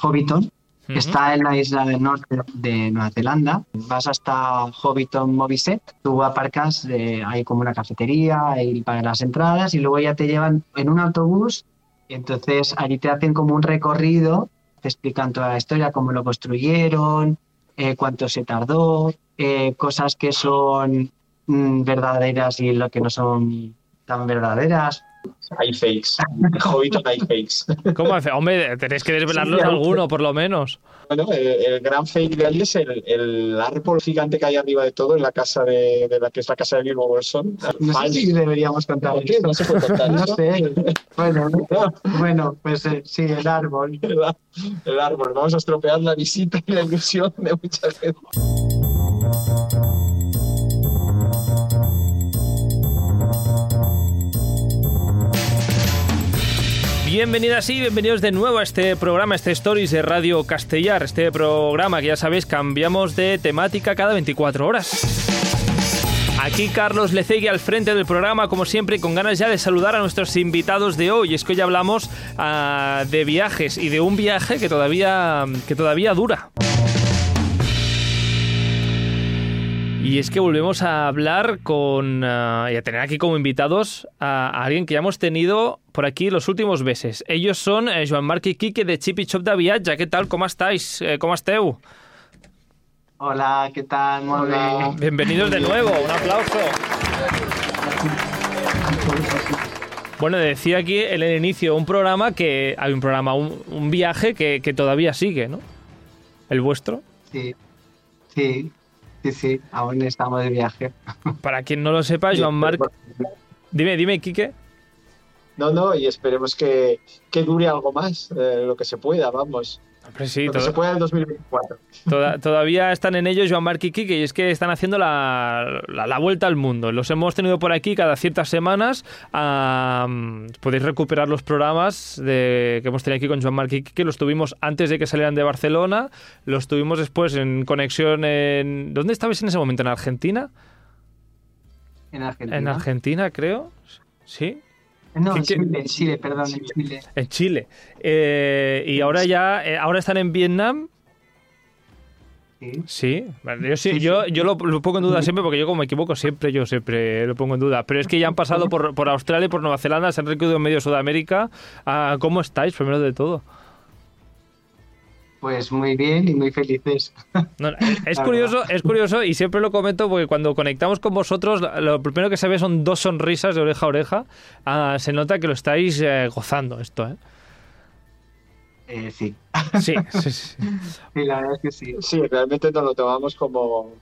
Hobbiton. Está en la isla del norte de Nueva Zelanda. Vas hasta Hobbiton Moviset, tú aparcas, hay como una cafetería y pagas las entradas y luego ya te llevan en un autobús y entonces allí te hacen como un recorrido, te explican toda la historia, cómo lo construyeron, eh, cuánto se tardó, eh, cosas que son mm, verdaderas y lo que no son tan verdaderas. Hay fakes. Hobbiton hay fakes. ¿Cómo hace? Hombre, tenéis que desvelarnos Sí, hay- alguno, por lo menos. Bueno, el, el gran fake de ahí es el, el árbol gigante que hay arriba de todo en la casa de, de la que es la casa de Bilbo Bolson. No sé si deberíamos contar ¿Por qué? esto. No se puede contar No eso. sé. Bueno, bueno, pues eh, sí, el árbol. ¿verdad? El árbol. Vamos a estropear la visita y la ilusión de mucha gente. Bienvenidas y bienvenidos de nuevo a este programa, este Stories de Radio Castellar. Este programa que ya sabéis cambiamos de temática cada 24 horas. Aquí Carlos Lecegui al frente del programa, como siempre, con ganas ya de saludar a nuestros invitados de hoy. Es que hoy hablamos ah, de viajes y de un viaje que todavía, que todavía dura. Y es que volvemos a hablar con ah, y a tener aquí como invitados a, a alguien que ya hemos tenido por aquí los últimos meses. Ellos son eh, Joan Marc y Quique de Chip y Chop de Viatge. ¿Qué tal? ¿Cómo estáis? Eh, ¿Cómo esteu? Hola, ¿qué tal? Hola. bien. Bienvenidos de nuevo. Un aplauso. Bueno, decía aquí en el inicio un programa que hay un programa, un, un viaje que, que todavía sigue, ¿no? ¿El vuestro? Sí, sí, sí, sí, aún estamos de viaje. Para quien no lo sepa, Joan Marc... Dime, dime, Quique. No, no, y esperemos que, que dure algo más, eh, lo que se pueda, vamos. Hombre, sí, lo que todo- se pueda en 2024. Toda- todavía están en ello Joan Marc y Quique y es que están haciendo la, la- la vuelta al mundo. Los hemos tenido por aquí cada ciertas semanas. Podéis recuperar los programas de, que hemos tenido aquí con Joan Marc y Quique. Los tuvimos antes de que salieran de Barcelona. Los tuvimos después en conexión en... ¿Dónde estabais en ese momento? ¿En Argentina? En Argentina. En Argentina, creo. Sí. No, en ¿Qué- qué- Chile, en Chile, perdón, en Chile. En Chile. Eh, y ahora ya... eh, ahora están en Vietnam. Sí. Sí, yo, sí, Sí, yo, yo lo, lo pongo en duda siempre porque yo como me equivoco siempre, yo siempre lo pongo en duda. Pero es que ya han pasado por, por Australia y por Nueva Zelanda, se han recorrido en medio Sudamérica. Ah, ¿Cómo estáis, primero de todo? Pues muy bien y muy felices. No, es La curioso, es curioso y siempre lo comento porque cuando conectamos con vosotros, lo- lo primero que se ve son dos sonrisas de oreja a oreja. Ah, se nota que lo estáis eh, gozando esto, ¿eh? Eh, sí, Sí, sí, sí. sí, la verdad es que sí. Sí, realmente nos lo tomamos como,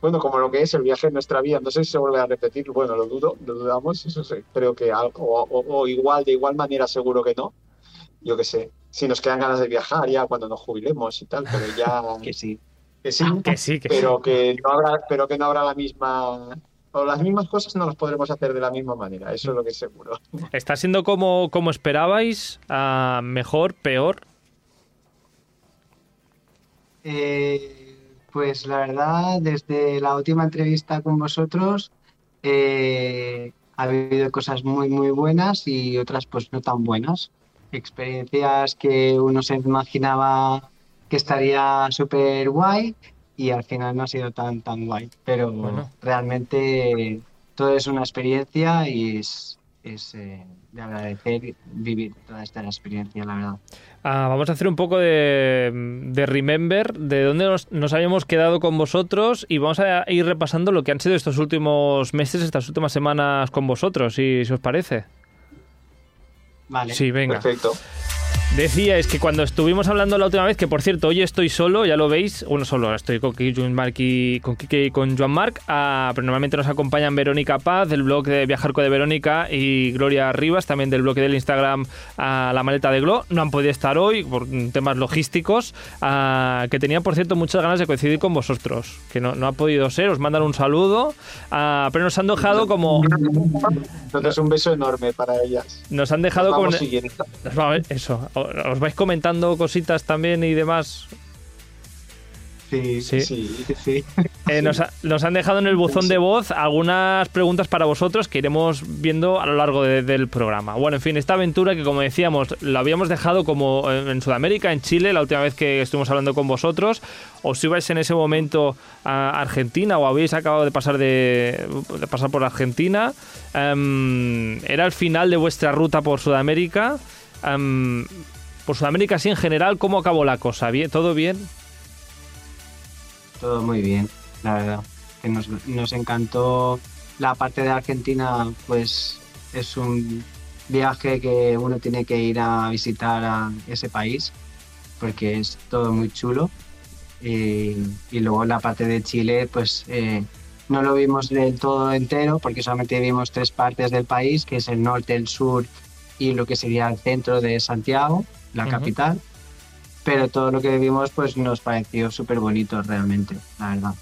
bueno, como lo que es el viaje en nuestra vida. No sé si se vuelve a repetir, bueno, lo dudo, lo dudamos, eso sí, creo que algo, o, o- o igual, de igual manera seguro que no. Yo qué sé, si nos quedan ganas de viajar ya cuando nos jubilemos y tal, pero ya Que sí. que sí, Que sí, que sí. pero que no habrá, pero que no habrá la misma, o las mismas cosas no las podremos hacer de la misma manera, eso es lo que es seguro. ¿Está siendo como, como esperabais? Ah, ¿Mejor? ¿Peor? Eh, pues la verdad, desde la última entrevista con vosotros, eh, ha habido cosas muy, muy buenas y otras pues no tan buenas. Experiencias que uno se imaginaba que estaría súper guay y al final no ha sido tan, tan guay. Pero Bueno. realmente todo es una experiencia y es, es eh, de agradecer vivir toda esta experiencia, la verdad. Ah, vamos a hacer un poco de, de remember de dónde nos, nos habíamos quedado con vosotros y vamos a ir repasando lo que han sido estos últimos meses, estas últimas semanas con vosotros, si, si os parece. Vale. Sí, venga. Perfecto. Decía, es que cuando estuvimos hablando la última vez, que por cierto, hoy estoy solo, ya lo veis, bueno, solo, estoy con Kike, y, con Kike y con Joan Marc, ah, pero normalmente nos acompañan Verónica Paz, del blog de Viajarco de Verónica, y Gloria Rivas, también del blog del Instagram a La Maleta de Glo. No han podido estar hoy por temas logísticos, ah, que tenían, por cierto, muchas ganas de coincidir con vosotros, que no, no ha podido ser, os mandan un saludo, ah, pero nos han dejado como... Entonces un beso enorme para ellas. Nos han dejado Nos como... vamos siguiendo. Nos va- Eso, os vais comentando cositas también y demás. Sí, sí, sí. sí. Eh, nos, nos, han dejado en el buzón de voz algunas preguntas para vosotros que iremos viendo a lo largo del programa. Bueno, en fin, esta aventura que como decíamos, la habíamos dejado como en Sudamérica, en Chile, la última vez que estuvimos hablando con vosotros. ¿Os ibais en ese momento a Argentina o habéis acabado de pasar, de, pasar por Argentina? Em, ¿Era el final de vuestra ruta por Sudamérica? Em, por Sudamérica, sí, en general, ¿cómo acabó la cosa? ¿Bien? ¿Todo bien? todo muy bien, la verdad. Que nos, nos encantó la parte de Argentina, pues es un viaje que uno tiene que ir a visitar a ese país porque es todo muy chulo. Y, y luego la parte de Chile, pues eh, no lo vimos del todo entero porque solamente vimos tres partes del país, que es el norte, el sur y lo que sería el centro de Santiago, la capital pero todo lo que vimos pues nos pareció súper bonito realmente, la verdad.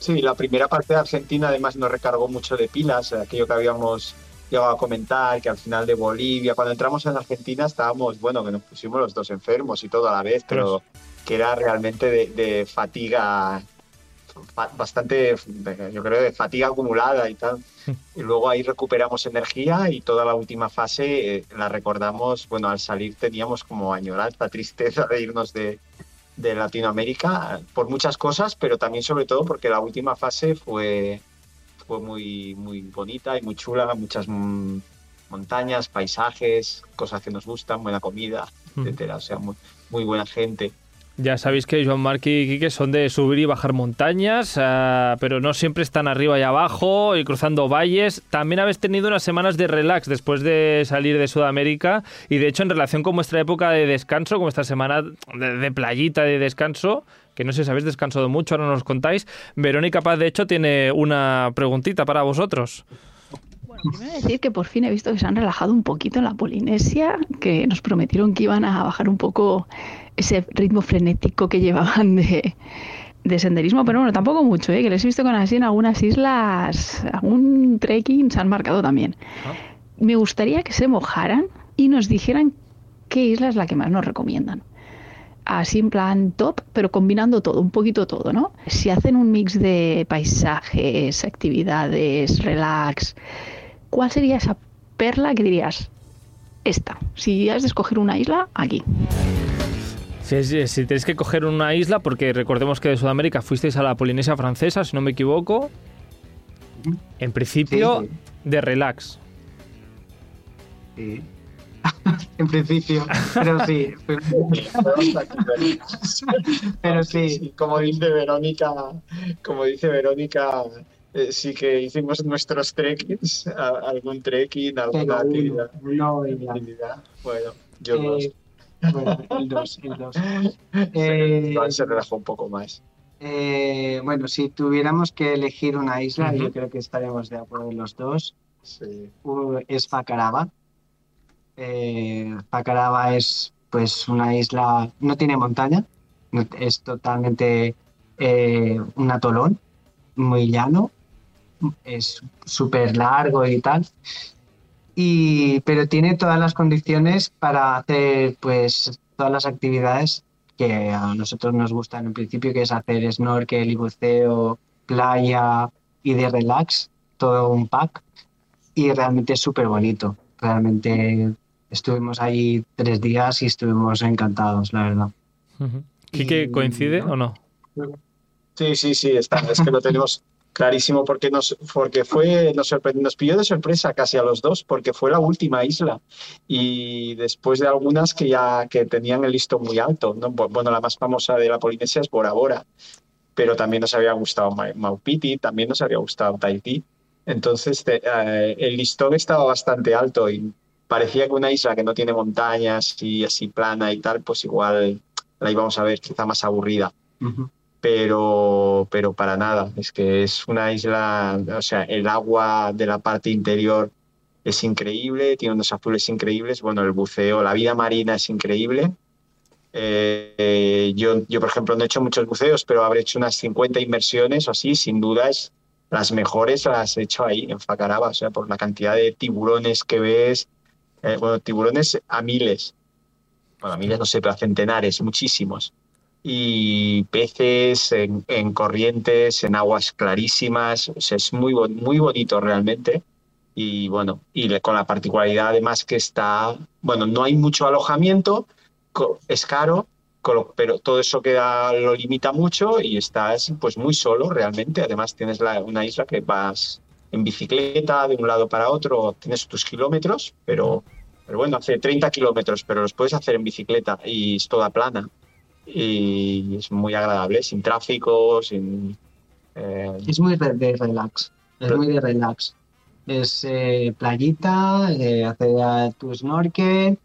Sí, la primera parte de Argentina además nos recargó mucho de pilas, aquello que habíamos llegado a comentar, que al final de Bolivia, cuando entramos en Argentina estábamos, bueno, que nos pusimos los dos enfermos y todo a la vez, pero que era realmente de, de fatiga bastante, yo creo, de fatiga acumulada y tal. Y luego ahí recuperamos energía y toda la última fase eh, la recordamos, bueno, al salir teníamos como añoranza, tristeza de irnos de, de Latinoamérica por muchas cosas, pero también sobre todo porque la última fase fue, fue muy, muy bonita y muy chula, muchas montañas, paisajes, cosas que nos gustan, buena comida, etcétera, o sea, muy, muy buena gente. Ya sabéis que Joan Marc y Quique son de subir y bajar montañas, ah, pero no siempre están arriba y abajo y cruzando valles. También habéis tenido unas semanas de relax después de salir de Sudamérica y de hecho en relación con vuestra época de descanso, como esta semana de, playita de descanso, que no sé si habéis descansado mucho, ahora nos contáis, Verónica Paz de hecho tiene una preguntita para vosotros. Primero decir que por fin he visto que se han relajado un poquito en la Polinesia, que nos prometieron que iban a bajar un poco ese ritmo frenético que llevaban de, senderismo, pero bueno, tampoco mucho, ¿eh? que les he visto con así en algunas islas, algún trekking se han marcado también. Ah. Me gustaría que se mojaran y nos dijeran qué isla es la que más nos recomiendan. Así en plan top, pero combinando todo, un poquito todo, ¿no? Si hacen un mix de paisajes, actividades, relax, ¿cuál sería esa perla que dirías? Esta. Si has de escoger una isla, aquí. Si, tenéis que coger una isla, porque recordemos que de Sudamérica fuisteis a la Polinesia francesa, si no me equivoco, en principio de relax. Sí. en principio, pero sí. pero sí. Como dice Verónica, como dice Verónica, eh, sí que hicimos nuestros trekkings, algún trekking, alguna actividad. No, Bueno, yo eh, bueno, el 2, el 2. Eh, se relajó un poco más. Eh, bueno, si tuviéramos que elegir una isla, yo creo que estaríamos de acuerdo los dos. Sí. es Facaraba. Eh, Facaraba es pues una isla, no tiene montaña, es totalmente un atolón, muy llano, es súper largo y tal pero tiene todas las condiciones para hacer pues todas las actividades que a nosotros nos gustan en principio, que es hacer snorkel y buceo, playa y de relax, todo un pack. Y realmente es súper bonito. Realmente estuvimos ahí tres días y estuvimos encantados, la verdad. ¿Y que coincide o no? Sí, sí, sí, está. Es que lo tenemos Clarísimo, porque nos, porque fue, nos, nos de sorpresa casi a los dos, porque fue la última isla. Y después de algunas que ya que tenían el listo muy alto. ¿no? Bueno, la más famosa de la Polinesia es Bora Bora, pero también nos había gustado Maupiti, también nos había gustado Tahití. Entonces, eh, el listón estaba bastante alto y parecía que una isla que no tiene montañas y así plana y tal, pues igual la íbamos a ver quizá más aburrida pero, pero para nada. Es que es una isla, o sea, el agua de la parte interior es increíble, tiene unos azules increíbles, bueno, el buceo, la vida marina es increíble. Eh, yo, yo, por ejemplo, no he hecho muchos buceos, pero habré hecho unas 50 inmersiones o así, sin duda es las mejores las he hecho ahí, en Facaraba, o sea, por la cantidad de tiburones que ves, eh, bueno, tiburones a miles, bueno, a miles no sé, pero a centenares, muchísimos y peces en, en corrientes, en aguas clarísimas. Es muy, muy bonito realmente. Y bueno, y con la particularidad además que está, bueno, no hay mucho alojamiento, es caro, pero todo eso queda, lo limita mucho y estás pues muy solo realmente. Además tienes la- una isla que vas en bicicleta de un lado para otro, tienes tus kilómetros, pero bueno, hace 30 kilómetros, pero los puedes hacer en bicicleta y es toda plana. Y es muy agradable, sin tráfico, sin... eh, Es muy re- de relax, es Pero- muy de relax. Es eh, playita, eh, hacer a tu snorkel,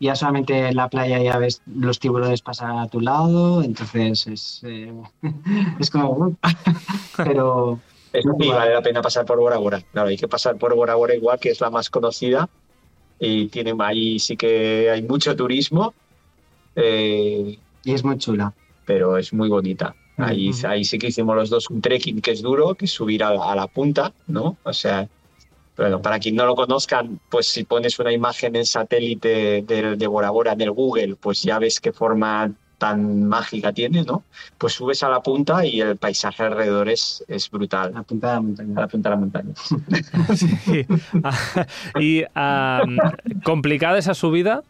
ya solamente en la playa ya ves los tiburones pasar a tu lado, entonces es, eh, es como... pero Es y vale la pena pasar por Bora Bora. Claro, hay que pasar por Bora Bora igual, que es la más conocida. Y tiene, ahí sí que hay mucho turismo, eh, y es muy chula. pero es muy bonita. Ahí, ahí sí que hicimos los dos un trekking que es duro, que es subir a la, a la punta, ¿no? O sea, bueno, para quien no lo conozcan, pues si pones una imagen en satélite de, de Bora Bora en el Google, pues ya ves qué forma tan mágica tiene, ¿no? Pues subes a la punta y el paisaje alrededor es, es brutal. La punta de la A montaña. la punta de la montaña. Sí. Y complicada esa subida.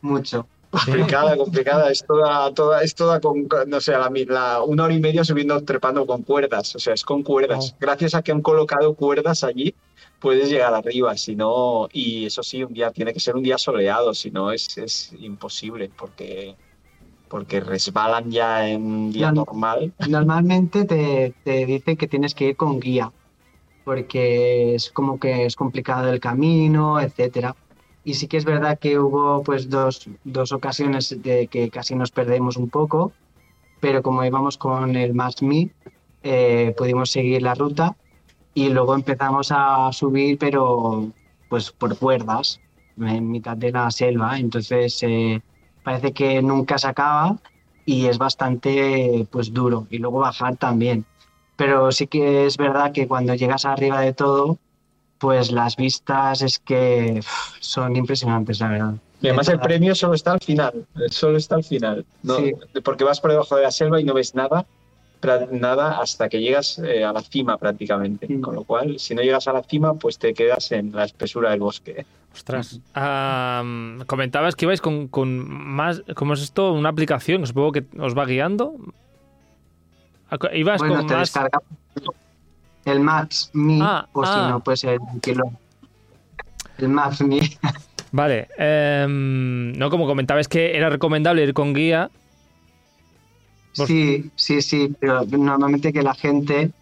Mucho. Complicada, complicada, es toda, toda, es toda con, no sé, la, una hora y media subiendo, trepando con cuerdas, o sea, es con cuerdas. Oh. Gracias a que han colocado cuerdas allí, puedes llegar arriba, si no, y eso sí, un día, tiene que ser un día soleado, si no es, es imposible, porque, porque resbalan ya en un día no- normal. Normalmente te, te dicen que tienes que ir con guía, porque es como que es complicado el camino, etcétera. Y sí que es verdad que hubo pues dos, dos ocasiones de que casi nos perdemos un poco, pero como íbamos con el Max Me, eh, pudimos seguir la ruta y luego empezamos a subir, pero pues por cuerdas, en mitad de la selva. Entonces eh, parece que nunca se acaba y es bastante pues duro y luego bajar también. Pero sí que es verdad que cuando llegas arriba de todo, pues las vistas es que son impresionantes, la verdad. Y además De el premio solo está al final, solo está al final, ¿no? Sí. porque vas por debajo de la selva y no ves nada, nada hasta que llegas eh, a la cima prácticamente. Mm. Con lo cual, si no llegas a la cima, pues te quedas en la espesura del bosque. Ostras. Am, comentabas que ibais con, con más. ¿Cómo es esto? Una aplicación supongo que os va guiando. Ibas Bueno, con te más. descarga el Maps Me, Ah, o si ah. no, pues el kilo. El Maps Me. Vale. em, no, como comentabas que era recomendable ir con guía. Pues- Sí, sí, sí, pero normalmente que la gente,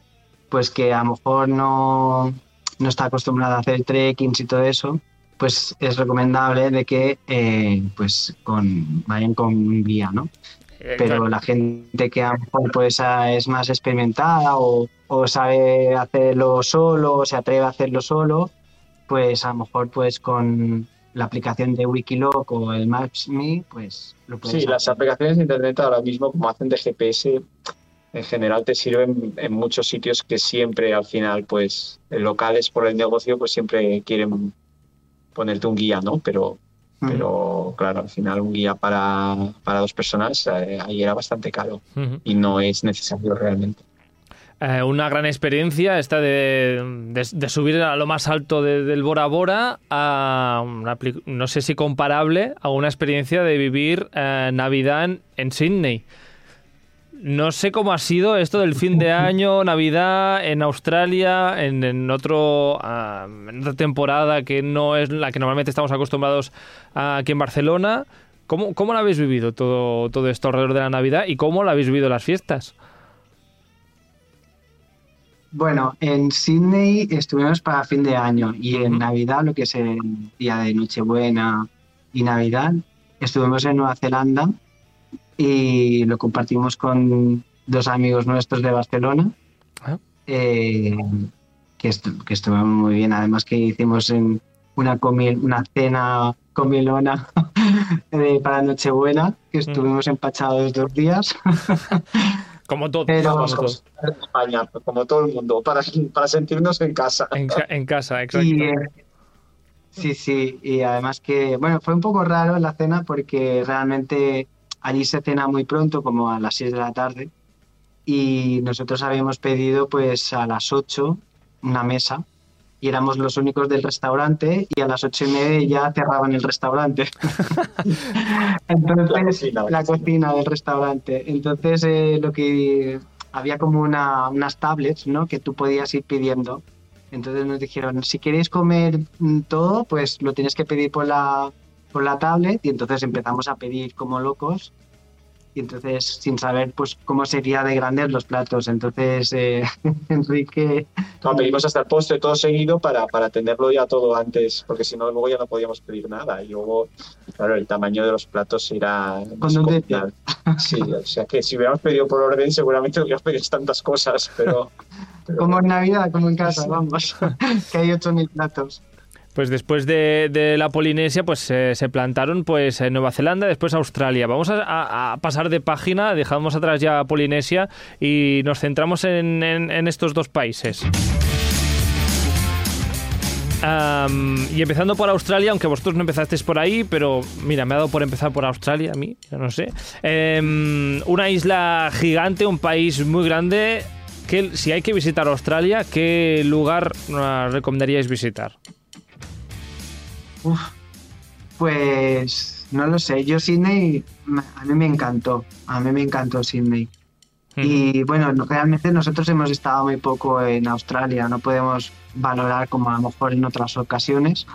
pues que a lo mejor no, no está acostumbrada a hacer trekkings y todo eso, pues es recomendable de que eh, pues con, vayan con guía, ¿no? Eh, Pero claro. la gente que a lo mejor pues ah, es más experimentada o, o sabe hacerlo solo o se atreve a hacerlo solo, pues a lo mejor pues con la aplicación de Wikiloc o el Maps.me, pues lo puedes Sí, las hacer. aplicaciones de internet ahora mismo, como hacen de GPS, en general te sirven en muchos sitios que siempre al final, pues, locales por el negocio, pues siempre quieren ponerte un guía, ¿no? Pero, Pero claro, al final un guía para, para dos personas eh, ahí era bastante caro y no es necesario realmente. Eh, una gran experiencia esta de, de- de subir a lo más alto de- del Bora Bora a una no sé si comparable a una experiencia de vivir eh, Navidad en, en Sydney. No sé cómo ha sido esto del fin de año, Navidad en Australia, en, en otro, ah, en otra temporada que no es la que normalmente estamos acostumbrados aquí en Barcelona. ¿Cómo, ¿Cómo lo habéis vivido todo, todo esto alrededor de la Navidad y cómo lo habéis vivido las fiestas? Bueno, en Sydney estuvimos para fin de año y en. Navidad, lo que es el día de Nochebuena y Navidad, estuvimos en Nueva Zelanda y lo compartimos con dos amigos nuestros de Barcelona, Ah. eh, que, estu- que estuvieron muy bien. Además que hicimos en una, cena comilona para Nochebuena, que estuvimos empachados dos días. Como todo. Pero- como España, como todo el mundo, para, para sentirnos en casa. En, ca- en casa, exacto. Y, eh, sí, sí, y además que, bueno, fue un poco raro la cena porque realmente allí se cena muy pronto, como a las 6 de la tarde, y nosotros habíamos pedido pues a las 8 una mesa y éramos los únicos del restaurante y a las ocho y media ya cerraban el restaurante. Entonces, La cocina, la sí. cocina del restaurante. Entonces, eh, lo que había como una, unas tablets, ¿no? Que tú podías ir pidiendo. Entonces nos dijeron, si queréis comer todo, pues lo tienes que pedir por la, por la tablet. Y entonces empezamos a pedir como locos. Y entonces, sin saber pues cómo sería de grandes los platos. Entonces, eh, Enrique No, pedimos hasta el postre todo seguido para, para tenerlo ya todo antes, porque si no, luego ya no podíamos pedir nada. Y luego, claro, el tamaño de los platos era Con. Sí, o sea que si hubiéramos pedido por orden, seguramente hubiéramos pedido tantas cosas, pero. pero Como en Navidad, como en casa, vamos. que hay 8.000 platos. Pues después de, la Polinesia, pues eh, se plantaron pues en Nueva Zelanda, después Australia. Vamos a, pasar de página, dejamos atrás ya Polinesia y nos centramos en, estos dos países. Y empezando por Australia, aunque vosotros no empezasteis por ahí, pero mira, me ha dado por empezar por Australia a mí, yo no sé. Em, una isla gigante, un país muy grande. Que, si hay que visitar Australia, ¿qué lugar ah, recomendaríais visitar? Uf, pues no lo sé. Yo Sydney, me- a mí me encantó. A mí me encantó Sydney. Y bueno, no- realmente nosotros hemos estado muy poco en Australia, no podemos valorar como a lo mejor en otras ocasiones,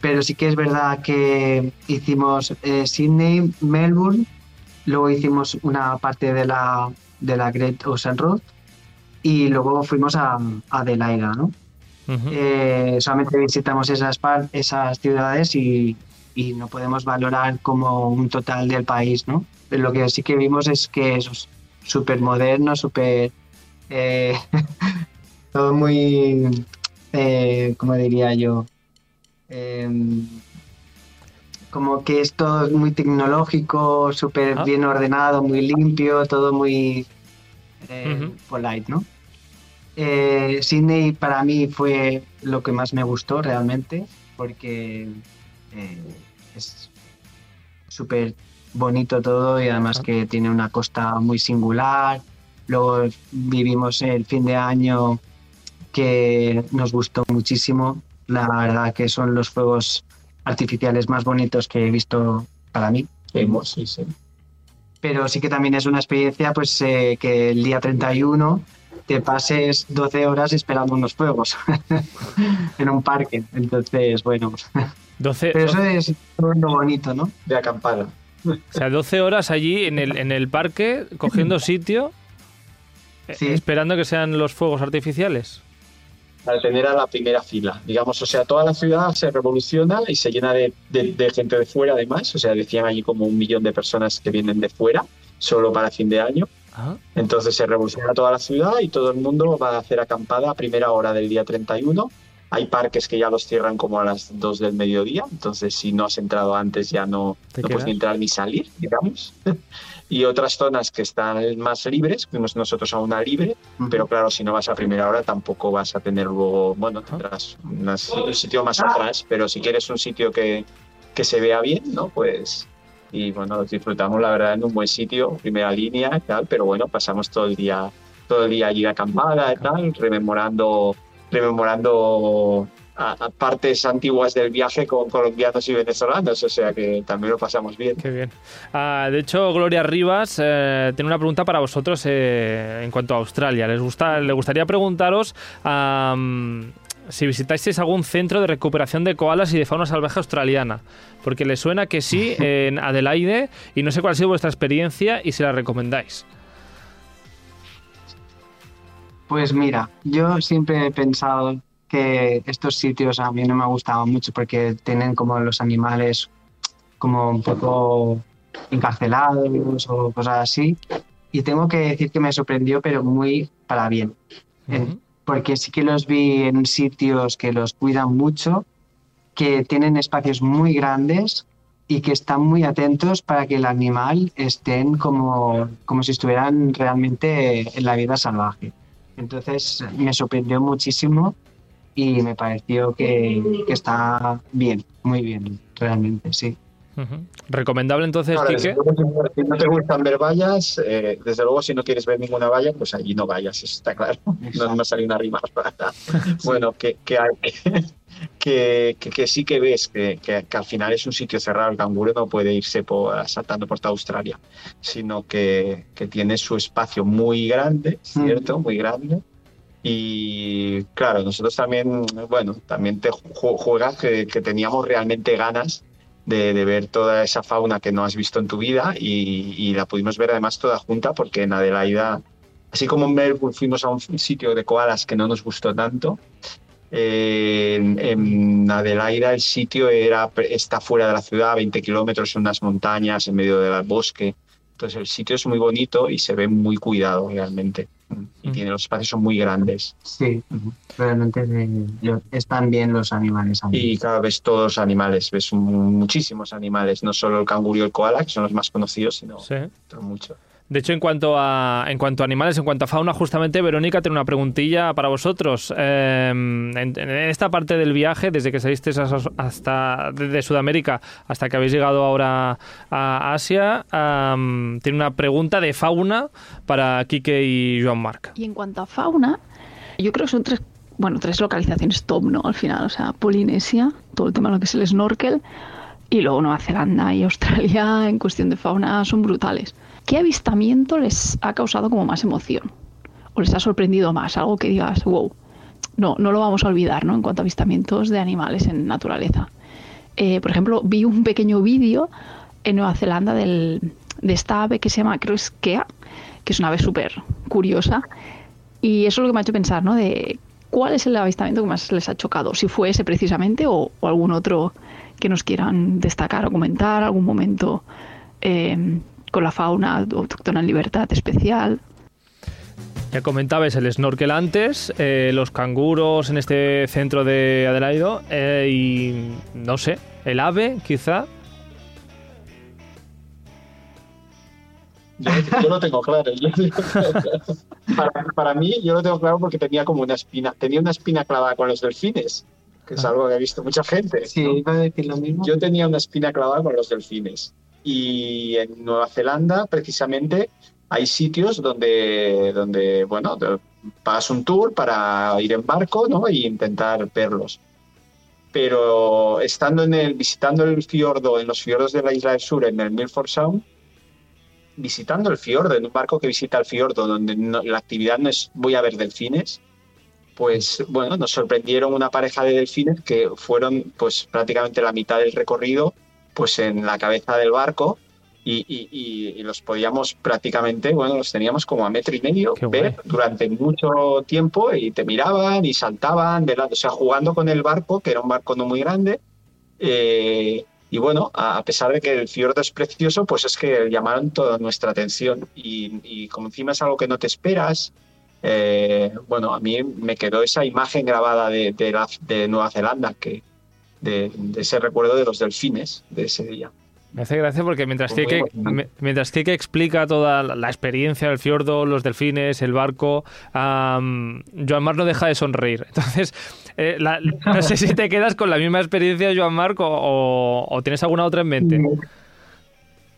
pero sí que es verdad que hicimos eh, Sydney, Melbourne, luego hicimos una parte de la, de la Great Ocean Road y luego fuimos a, a Adelaida, ¿no? Eh, solamente visitamos esas, esas ciudades y, y no podemos valorar como un total del país, ¿no? Pero lo que sí que vimos es que es súper moderno, súper... eh, todo muy... Eh, ¿Cómo diría yo? Em, como que es todo muy tecnológico, súper Ah. bien ordenado, muy limpio, todo muy polite, ¿no? Eh, Sydney para mí fue lo que más me gustó realmente, porque eh, es súper bonito todo y además que tiene una costa muy singular. Luego vivimos el fin de año que nos gustó muchísimo. La verdad que son los fuegos artificiales más bonitos que he visto para mí sí, sí. pero sí que también es una experiencia pues eh, que el día 31 te pases 12 horas esperando unos fuegos en un parque. Entonces, bueno, 12, pero eso es todo lo bonito, ¿no? De acampada. o sea, 12 horas allí en el, en el parque cogiendo sitio, eh, Sí. esperando que sean los fuegos artificiales. Para tener a la primera fila, digamos, o sea, toda la ciudad se revoluciona y se llena de, de- de gente de fuera además, o sea, decían allí como un millón de personas que vienen de fuera, solo para fin de año. Entonces se revoluciona toda la ciudad y todo el mundo va a hacer acampada a primera hora del día 31. Hay parques que ya los cierran como a las 2 del mediodía, entonces si no has entrado antes ya no, puedes ni entrar ni salir, digamos. y otras zonas que están más libres, fuimos nosotros a una libre, pero claro, si no vas a primera hora tampoco vas a tener luego, bueno, tendrás unas- un sitio más atrás, pero si quieres un sitio que, que se vea bien, ¿no? Pues, y bueno, disfrutamos la verdad en un buen sitio, primera línea y tal, pero bueno, pasamos todo el día, todo el día allí acampada y tal, rememorando, rememorando partes antiguas del viaje con colombianos y venezolanos, o sea que también lo pasamos bien. qué bien. Ah, de hecho, Gloria Rivas eh, tiene una pregunta para vosotros eh, en cuanto a Australia. Les gusta, le gustaría preguntaros am, si visitasteis algún centro de recuperación de koalas y de fauna salvaje australiana, porque le suena que sí en Adelaide y no sé cuál ha sido vuestra experiencia y si la recomendáis. Pues mira, yo siempre he pensado que estos sitios a mí no me gustaban mucho porque tienen como los animales como un poco encarcelados o cosas así. Y tengo que decir que me sorprendió, pero muy para bien. Eh. Porque sí que los vi en sitios que los cuidan mucho, que tienen espacios muy grandes y que están muy atentos para que el animal estén como, como si estuvieran realmente en la vida salvaje. Entonces me sorprendió muchísimo y me pareció que, que está bien, muy bien, realmente, sí. Recomendable entonces, Ahora, Quique. luego, si no te gustan ver vallas, eh, desde luego si no quieres ver ninguna valla, pues allí no vayas, eso está claro. No me ha salido una rima. bueno, que, que, hay- que, que- que sí que ves que, que- que al final es un sitio cerrado. El canguro no puede irse por, saltando por toda Australia, sino que, que tiene su espacio muy grande, ¿cierto? Muy grande. Y claro, nosotros también, bueno, también te ju- juegas que, que teníamos realmente ganas de, ver toda esa fauna que no has visto en tu vida y, la pudimos ver además toda junta porque en Adelaida, así como en Melbourne fuimos a un sitio de koalas que no nos gustó tanto, en, en Adelaida el sitio era, está fuera de la ciudad, a 20 kilómetros, en unas montañas, en medio del bosque. Entonces el sitio es muy bonito y se ve muy cuidado realmente. Y tiene, los espacios son muy grandes. Sí, realmente eh, están bien los animales. ahí. Y cada vez todos los animales, ves muchísimos animales, no solo el canguro y el koala, que son los más conocidos, sino Sí. otros muchos. De hecho, en cuanto a en cuanto a animales, en cuanto a fauna, justamente Verónica tiene una preguntilla para vosotros. Eh, en, esta parte del viaje, desde que salisteis hasta, de Sudamérica hasta que habéis llegado ahora a Asia, tiene una pregunta de fauna para Quique y Joan Marc. Y en cuanto a fauna, yo creo que son tres, bueno, tres localizaciones top, ¿no? Al final, o sea, Polinesia, todo el tema de lo que es el snorkel, y luego Nueva Zelanda y Australia en cuestión de fauna son brutales. ¿Qué avistamiento les ha causado como más emoción? ¿O les ha sorprendido más? Algo que digas, wow, no, no lo vamos a olvidar, ¿no? En cuanto a avistamientos de animales en naturaleza. Eh, por ejemplo, vi un pequeño vídeo en Nueva Zelanda del, de esta ave que se llama, creo es Kea, que es una ave súper curiosa. Y eso es lo que me ha hecho pensar, ¿no? De cuál es el avistamiento que más les ha chocado, si fue ese precisamente o, algún otro que nos quieran destacar o comentar, algún momento eh, con la fauna autóctona en libertad especial. Ya comentabais el snorkel antes, eh, los canguros en este centro de Adelaido eh, y no sé, el ave quizá. Yo, yo lo tengo claro. yo- para, para mí, yo lo tengo claro porque tenía como una espina, tenía una espina clavada con los delfines, que es Ah. algo que ha visto mucha gente. Sí, ¿no? iba a decir lo mismo. Yo tenía una espina clavada con los delfines. Y en Nueva Zelanda, precisamente, hay sitios donde, donde bueno, pagas un tour para ir en barco ¿no? y intentar verlos. Pero estando en el, visitando el fiordo, en los fiordos de la isla del sur, en el Milford Sound, visitando el fiordo, en un barco que visita el fiordo, donde no- la actividad no es voy a ver delfines, pues bueno, nos sorprendieron una pareja de delfines que fueron pues prácticamente la mitad del recorrido pues en la cabeza del barco y, y- y- los podíamos prácticamente, bueno, los teníamos como a metro y medio Qué guay. ver durante mucho tiempo y te miraban y saltaban, de lado, o sea, jugando con el barco, que era un barco no muy grande. eh, y bueno, a a pesar de que el fiordo es precioso, pues es que llamaron toda nuestra atención. Y, y como encima es algo que no te esperas, eh, bueno, a mí me quedó esa imagen grabada de, de, la- de Nueva Zelanda, que de, de ese recuerdo de los delfines de ese día. Me hace gracia porque mientras Kike, mientras Kike explica toda la- la experiencia del fiordo, los delfines, el barco, am, Joan Marc no deja de sonreír. Entonces, eh, la- no sé si te quedas con la misma experiencia, Joan Marc, o, o- o tienes alguna otra en mente.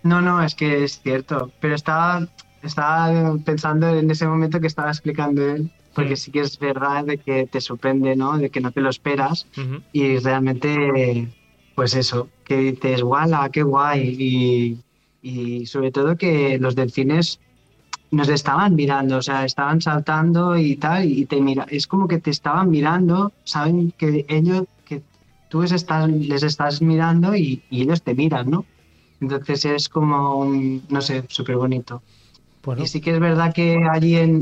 No, no, es que es cierto. Pero estaba, estaba pensando en ese momento que estaba explicando él, porque sí que es verdad de que te sorprende, ¿no? De que no te lo esperas y realmente, pues eso, que dices, ¡wala, qué guay! Y, y sobre todo que los delfines nos estaban mirando, o sea, estaban saltando y tal, y te mira, es como que te estaban mirando, saben que ellos, que tú les estás, les estás mirando y, y ellos te miran, ¿no? Entonces es como, un, no sé, súper bonito. Bueno, Y sí que es verdad que allí en,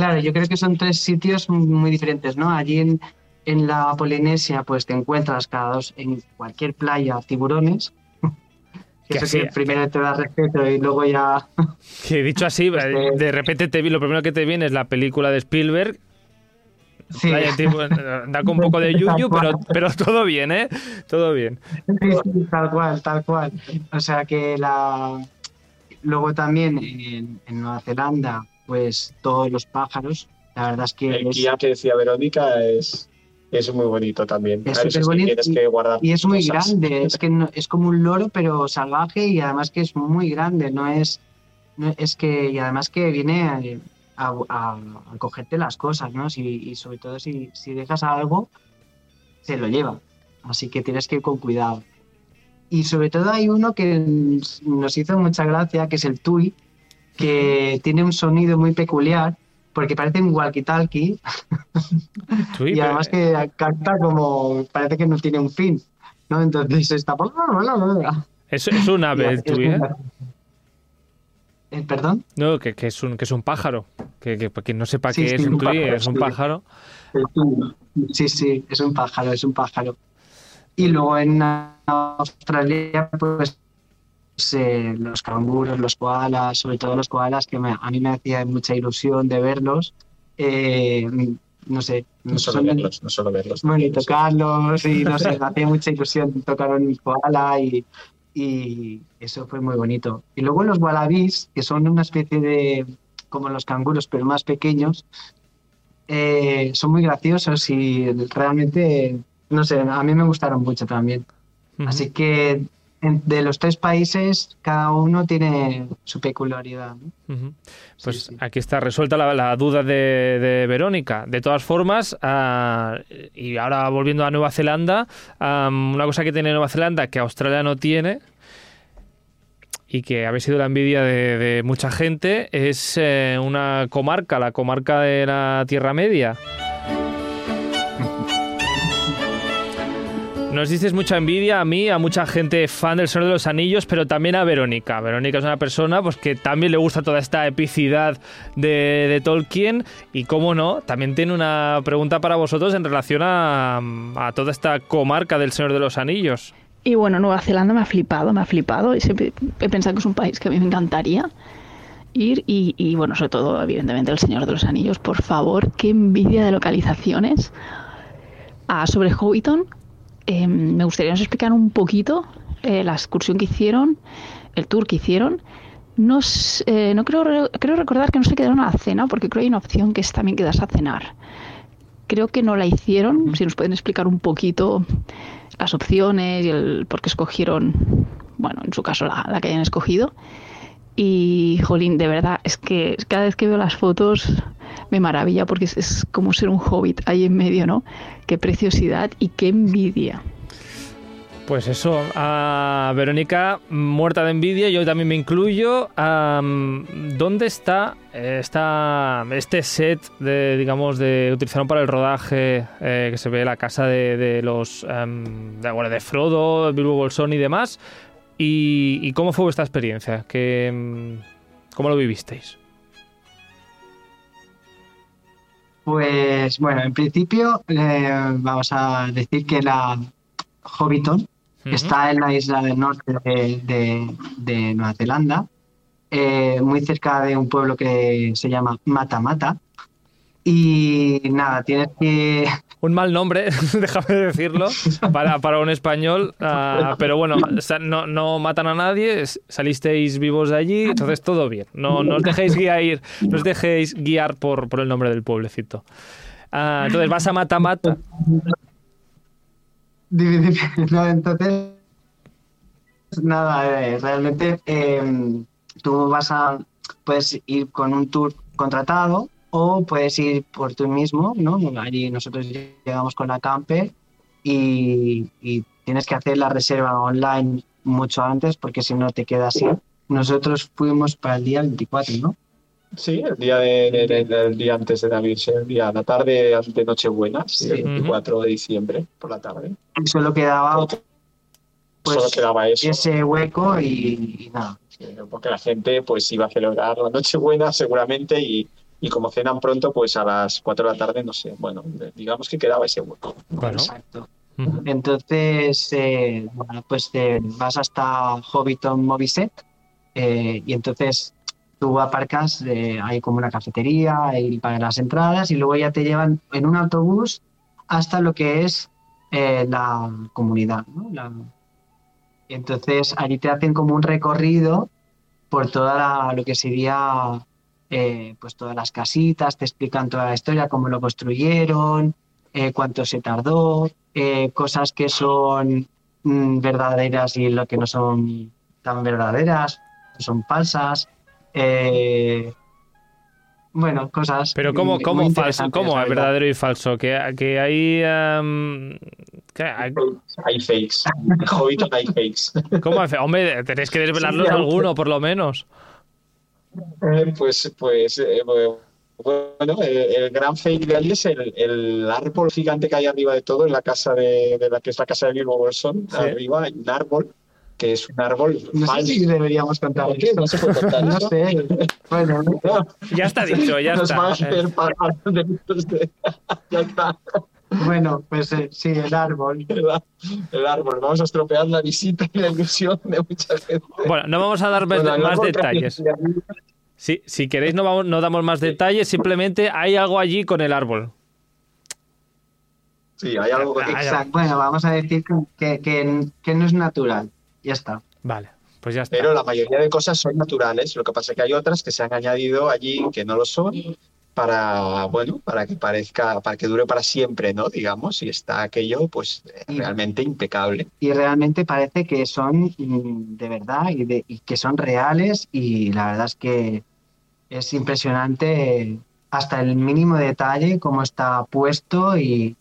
claro, yo creo que son tres sitios muy diferentes, ¿no? Allí en, en la Polinesia, pues te encuentras cada dos, en cualquier playa, tiburones. Que Eso así- que primero te da respeto y luego ya... que dicho así, Pues, eh, de repente te vi, lo primero que te viene es la película de Spielberg. Sí. Playa tipo, da con un poco de yuyu, pero, pero todo bien, ¿eh? Todo bien. Sí, sí, tal cual, tal cual. O sea que la... Luego también en, en Nueva Zelanda, pues todos los pájaros, la verdad es que El es- guía que decía Verónica es, Es muy bonito también. Es Claro, bonito tienes que guardar Y es muy cosas. grande, es que no- es como un loro pero salvaje y además que es muy grande, no es, no- es que y además que viene a, a- a cogerte las cosas, ¿no? Si- y sobre todo si, si dejas algo, se lo lleva, así que tienes que ir con cuidado. Y sobre todo hay uno que nos hizo mucha gracia, que es el Tui, que tiene un sonido muy peculiar porque parece un walkie-talkie y además que canta como parece que no tiene un fin, ¿no? Entonces está por... es, es un ave el Es muy ¿eh? Eh, ¿Perdón? No, que, que es un, que es un pájaro. Que, que no sepa Sí, qué es un pájaro, es un pájaro. Sí, sí, es un pájaro, es un pájaro. Y luego en Australia, pues eh, los canguros, los koalas, sobre todo los koalas, que me- a mí me hacía mucha ilusión de verlos. Eh, no sé, No solo son- verlos, no solo verlos. Bueno, y tocarlos, y no sé, me hacía mucha ilusión tocar un koala y, y eso fue muy bonito. Y luego los wallabies, que son una especie de, como los canguros, pero más pequeños, eh, son muy graciosos y realmente, no sé, a mí me gustaron mucho también. Así que de los tres países, cada uno tiene su peculiaridad. Pues sí. aquí está resuelta la, la duda de, de Verónica. De todas formas, ah, y ahora volviendo a Nueva Zelanda, una cosa que tiene Nueva Zelanda que Australia no tiene y que había sido la envidia de, de mucha gente es eh, una comarca, la comarca de la Tierra Media. Nos dices mucha envidia a mí, a mucha gente fan del Señor de los Anillos, pero también a Verónica. Verónica es una persona pues, que también le gusta toda esta epicidad de, Tolkien y, cómo no, también tiene una pregunta para vosotros en relación a, toda esta comarca del Señor de los Anillos. Y bueno, Nueva Zelanda me ha flipado, me ha flipado. Y siempre he pensado que es un país que a mí me encantaría ir. Y, y, bueno, sobre todo, evidentemente, el Señor de los Anillos. Por favor, qué envidia de localizaciones. Ah, sobre Hobbiton, eh, me gustaría que nos explicaran un poquito eh, la excursión que hicieron, el tour que hicieron. No, eh, no creo, re- creo recordar que no se quedaron a la cena, porque creo que hay una opción que es también quedarse a cenar. Creo que no la hicieron. Si nos pueden explicar un poquito las opciones y el por qué escogieron, bueno, en su caso la, la que hayan escogido. Y, jolín, de verdad, es que cada vez que veo las fotos me maravilla porque es, como ser un hobbit ahí en medio, ¿no? Qué preciosidad y qué envidia. Pues eso, a Verónica muerta de envidia, yo también me incluyo. ¿Dónde está eh, esta, este set de, digamos, de utilizaron para el rodaje eh, que se ve la casa de, de los em, de, bueno, de Frodo, Bilbo Bolsón y demás? ¿Y, y cómo fue vuestra experiencia? ¿Qué, em, ¿Cómo lo vivisteis? Pues bueno, en principio eh, vamos a decir que la Hobbiton está en la isla del norte de, de- de Nueva Zelanda, eh, muy cerca de un pueblo que se llama Mata Mata. Y nada, tienes que... Un mal nombre, déjame decirlo, para, un español, ah, pero bueno, no, matan a nadie, salisteis vivos de allí, entonces todo bien. No, no os dejéis guiar, no os dejéis guiar por, el nombre del pueblecito. Ah, entonces vas a Mata Mata. No, entonces, nada, eh, realmente eh, tú vas a, puedes ir con un tour contratado o puedes ir por tú mismo, ¿no? Allí nosotros llegamos con la camper y, y tienes que hacer la reserva online mucho antes porque si no te quedas así. Nosotros fuimos para el día 24, ¿no? Sí, el día, de, de- de- del día antes de Navidad, el día, la tarde de Nochebuena, sí, el 24 de diciembre, por la tarde. Solo quedaba pues, Solo quedaba eso. ese hueco y, y nada. Porque la gente pues iba a celebrar la Nochebuena seguramente y, y como cenan pronto, pues a las 4 de la tarde, no sé, bueno, digamos que quedaba ese hueco. Bueno, Exacto. Entonces, eh, bueno, pues te vas hasta Hobbiton Moviset eh, y entonces tú aparcas, eh, hay como una cafetería y pagas las entradas y luego ya te llevan en un autobús hasta lo que es eh, la comunidad. ¿no? La- entonces allí te hacen como un recorrido por toda la- lo que sería eh, pues todas las casitas, te explican toda la historia, cómo lo construyeron, eh, cuánto se tardó, eh, cosas que son mm, verdaderas y lo que no son tan verdaderas, son falsas. eh, bueno, cosas. Pero ¿cómo, muy- cómo muy falso? ¿Cómo es verdad. verdadero y falso? Que, que hay... em, que hay- Hay fakes. Hay fakes. ¿Cómo hace? Hombre, tenéis que desvelarnos Sí, alguno, por lo menos. Eh, Pues, pues eh, bueno, el, el gran fake de ahí es el, el árbol gigante que hay arriba de todo en la casa de, de la que es la casa de Bilbo Bolsón. Sí. Arriba hay un árbol que es un árbol No sé falso. si deberíamos contar ¿Por qué? No se puede contar No eso. sé. Bueno, Ya está dicho, ya Nos van a está. hacer derechos de- Ya está. Bueno, pues eh, sí, el árbol. El, el árbol. Vamos a estropear la visita y la ilusión de mucha gente. Bueno, no vamos a dar más, Bueno, el detalles. arriba- Si, queréis no, vamos, no damos más detalles, simplemente hay algo allí con el árbol. Sí, hay algo que Ah, ya. Exacto. Bueno, vamos a decir que, que, que no es natural. Ya está. Vale, pues ya está. Pero la mayoría de cosas son naturales. Lo que pasa es que hay otras que se han añadido allí que no lo son para, bueno, para que parezca, para que dure para siempre, ¿no? Digamos, y está aquello, pues, Y- realmente impecable. Y realmente parece que son mm, de verdad y, de- y que son reales y la verdad es que es impresionante hasta el mínimo detalle cómo está puesto y,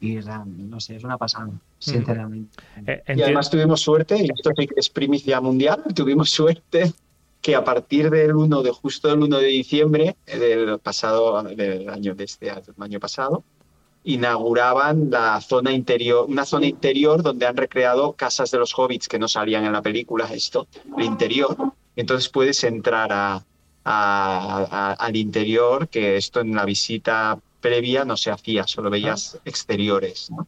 y no sé, es una pasada, sinceramente. Eh, Y además tuvimos suerte, y esto sí que es primicia mundial, tuvimos suerte que a partir del 1 de justo el 1 de diciembre del pasado del año de este año pasado inauguraban la zona interior, una zona interior donde han recreado casas de los hobbits que no salían en la película, esto, el interior. Entonces puedes entrar a, a- a- al interior, que esto en la visita previa no se hacía, solo veías exteriores, ¿no?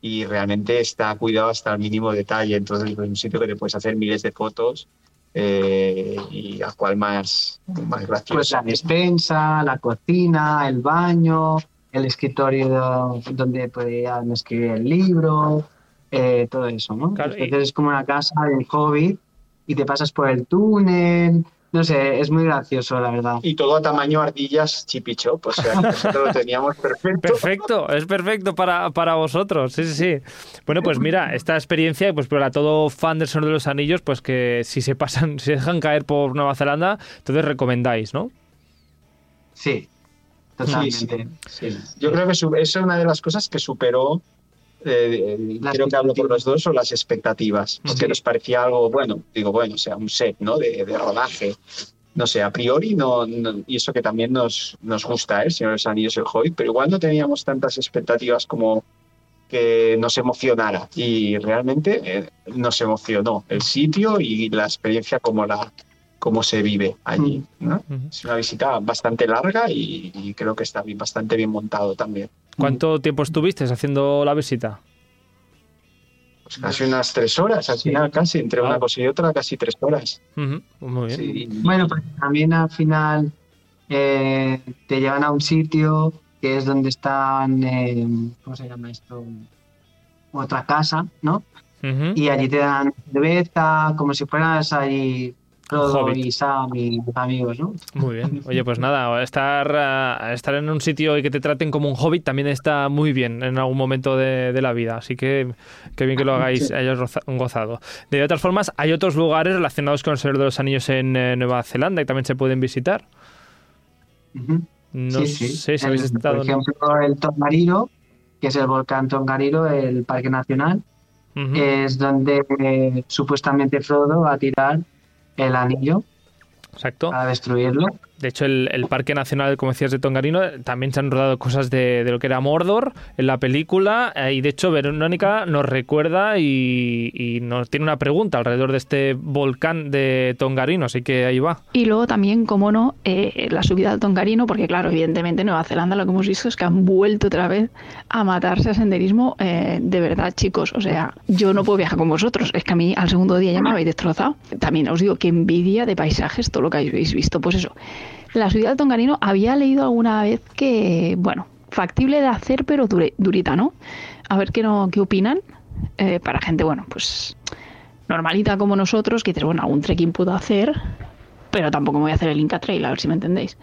y realmente está cuidado hasta el mínimo detalle. Entonces es un sitio que te puedes hacer miles de fotos eh, y a cual más, más gracioso. Pues la despensa, la cocina, el baño, el escritorio donde podían escribir el libro, eh, todo eso, ¿no? Claro, y- Entonces es como una casa de un hobbit y te pasas por el túnel, no sé, es muy gracioso, la verdad. Y todo a tamaño ardillas chipichop, o sea, que nosotros lo teníamos perfecto. Perfecto, es perfecto para, para vosotros. Sí, sí, sí. Bueno, pues mira, esta experiencia, pues para todo fan del Señor de los Anillos, pues que si se pasan, si se dejan caer por Nueva Zelanda, entonces recomendáis, ¿no? Sí, totalmente. Sí, sí. Yo creo que esa es una de las cosas que superó, eh, creo que hablo por los dos, o las expectativas, porque Sí. nos parecía algo bueno, digo, bueno, o sea, un set, ¿no? De, de rodaje. No sé, a priori, no, no- y eso que también nos, nos gusta, ¿eh? El Señor de los Anillos y el Hobbit, pero igual no teníamos tantas expectativas como que nos emocionara. Y realmente eh, nos emocionó el sitio y la experiencia como la cómo se vive allí. ¿no? Ujú. Es una visita bastante larga y, y creo que está bien- bastante bien montado también. ¿Cuánto tiempo estuviste haciendo la visita? Pues casi unas tres horas, al Sí. final casi, entre Ah. una cosa y otra, casi tres horas. Ujú, Muy bien. Sí. Bueno, pues también al final eh, te llevan a un sitio que es donde están, eh, ¿cómo se llama esto? Otra casa, ¿no? Y allí te dan cerveza, como si fueras ahí Frodo Hobbit. y Sam y los amigos, ¿no? Muy bien. Oye, pues nada, estar, ah, estar en un sitio y que te traten como un hobbit también está muy bien en algún momento de, de la vida. Así que qué bien que lo hagáis, Sí. hayáis gozado. De otras formas, hay otros lugares relacionados con el Señor de los Anillos en eh, Nueva Zelanda y también se pueden visitar. No sí, sí. sé si habéis estado. Por ¿no? ejemplo, el Tongariro, que es el volcán Tongariro, el Parque Nacional, Ujú. es donde eh, supuestamente Frodo va a tirar el anillo Exacto. para destruirlo. De hecho, el, Parque Nacional, como decías, de Tongarino, también se han rodado cosas de, lo que era Mordor en la película. eh, y de hecho, Verónica nos recuerda y, y nos tiene una pregunta alrededor de este volcán de Tongarino. Así que ahí va. Y luego también, como no, eh, la subida al Tongarino, porque claro, evidentemente Nueva Zelanda lo que hemos visto es que han vuelto otra vez a matarse a senderismo. eh, de verdad, chicos, o sea, yo no puedo viajar con vosotros, es que a mí al segundo día ya me habéis destrozado. También os digo que envidia de paisajes, todo lo que habéis visto, pues eso. La subida al Tongarino había leído alguna vez que, bueno, factible de hacer, pero dure- durita, ¿no? A ver qué, no, qué opinan. eh, para gente, bueno, pues normalita como nosotros, que dices, bueno, algún trekking puedo hacer, pero tampoco me voy a hacer el Inca Trail, a ver si me entendéis.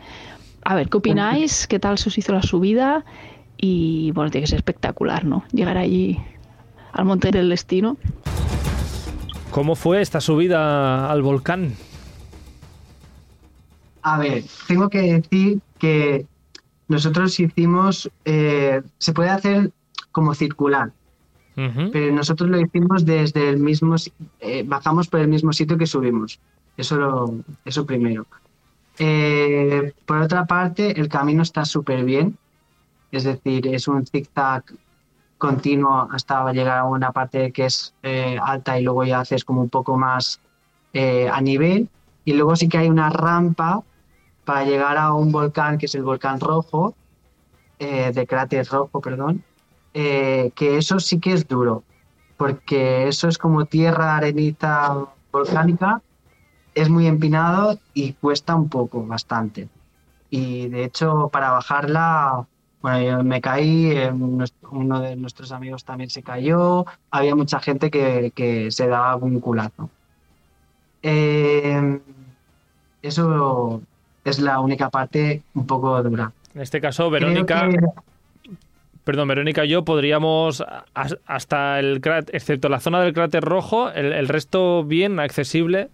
A ver, ¿qué opináis? ¿Qué tal se os hizo la subida? Y bueno, tiene que ser espectacular, ¿no? Llegar allí al monte del destino. ¿Cómo fue esta subida al volcán? A ver, tengo que decir que nosotros hicimos, eh, se puede hacer como circular, pero nosotros lo hicimos desde el mismo, eh, bajamos por el mismo sitio que subimos. Eso, lo- eso primero. Eh, por otra parte, el camino está súper bien, es decir, es un zigzag continuo hasta llegar a una parte que es eh, alta y luego ya haces como un poco más eh, a nivel. Y luego sí que hay una rampa para llegar a un volcán que es el volcán rojo, eh, de cráter rojo, perdón, eh, que eso sí que es duro, porque eso es como tierra, arenita volcánica, es muy empinado y cuesta un poco, bastante. Y de hecho, para bajarla, bueno, yo me caí, eh, uno de nuestros amigos también se cayó, había mucha gente que, que se daba un culazo. Eso es la única parte un poco dura. En este caso, Verónica, que- perdón, Verónica y yo podríamos hasta el cráter, excepto la zona del cráter rojo, el, el resto bien accesible.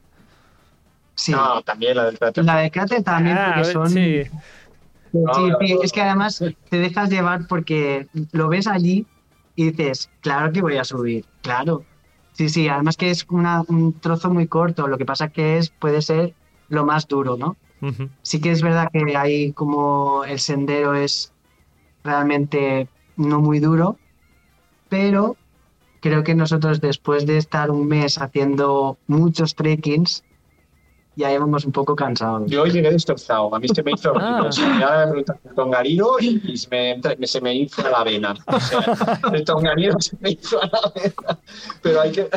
sí. No, también la del cráter. La de cráter también, Ah, porque son... sí. Sí, No, sí, no, es que además te dejas llevar porque lo ves allí y dices, claro que voy a subir, claro. Sí, sí, además que es una- un trozo muy corto, lo que pasa que es, puede ser lo más duro, ¿no? Sí que es verdad que hay como el sendero es realmente no muy duro, pero creo que nosotros después de estar un mes haciendo muchos trekkings, ya íbamos un poco cansados. Yo llegué destrozado, a mí se me hizo Ah. ya me preguntaste el tongariro y, se, me, se me infla la vena. O sea, el tongariro se me infla la vena. Pero hay que,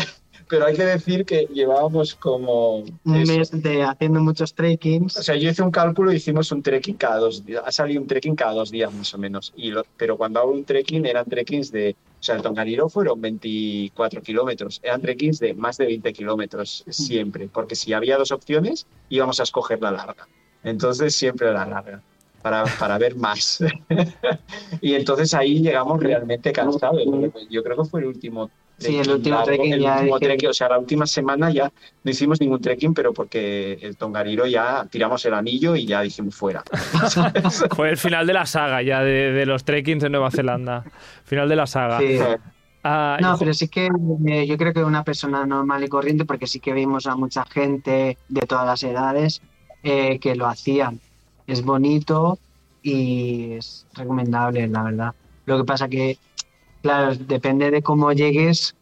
pero hay que decir que llevábamos como... Un eso. mes de haciendo muchos trekkings. O sea, yo hice un cálculo y hicimos un trekking cada dos días. Ha salido un trekking cada dos días más o menos. Y lo- pero cuando hago un trekking eran trekkings de... O sea, el Tongariro fueron 24 kilómetros. Eran trekkings de más de 20 kilómetros siempre. Porque si había dos opciones, íbamos a escoger la larga. Entonces siempre la larga. Para, para ver más. y entonces ahí llegamos realmente cansados. Yo creo que fue el último. Sí, el último trekking el ya último dije- trekking, o sea, la última semana ya no hicimos ningún trekking, pero porque el Tongariro ya tiramos el anillo y ya dijimos fuera. Fue el final de la saga ya de, de los trekkings en Nueva Zelanda. Final de la saga. Sí. Ah, No, pero sí que eh, yo creo que una persona normal y corriente, porque sí que vimos a mucha gente de todas las edades eh, que lo hacían. Es bonito y es recomendable, la verdad. Lo que pasa que, claro, depende de cómo llegues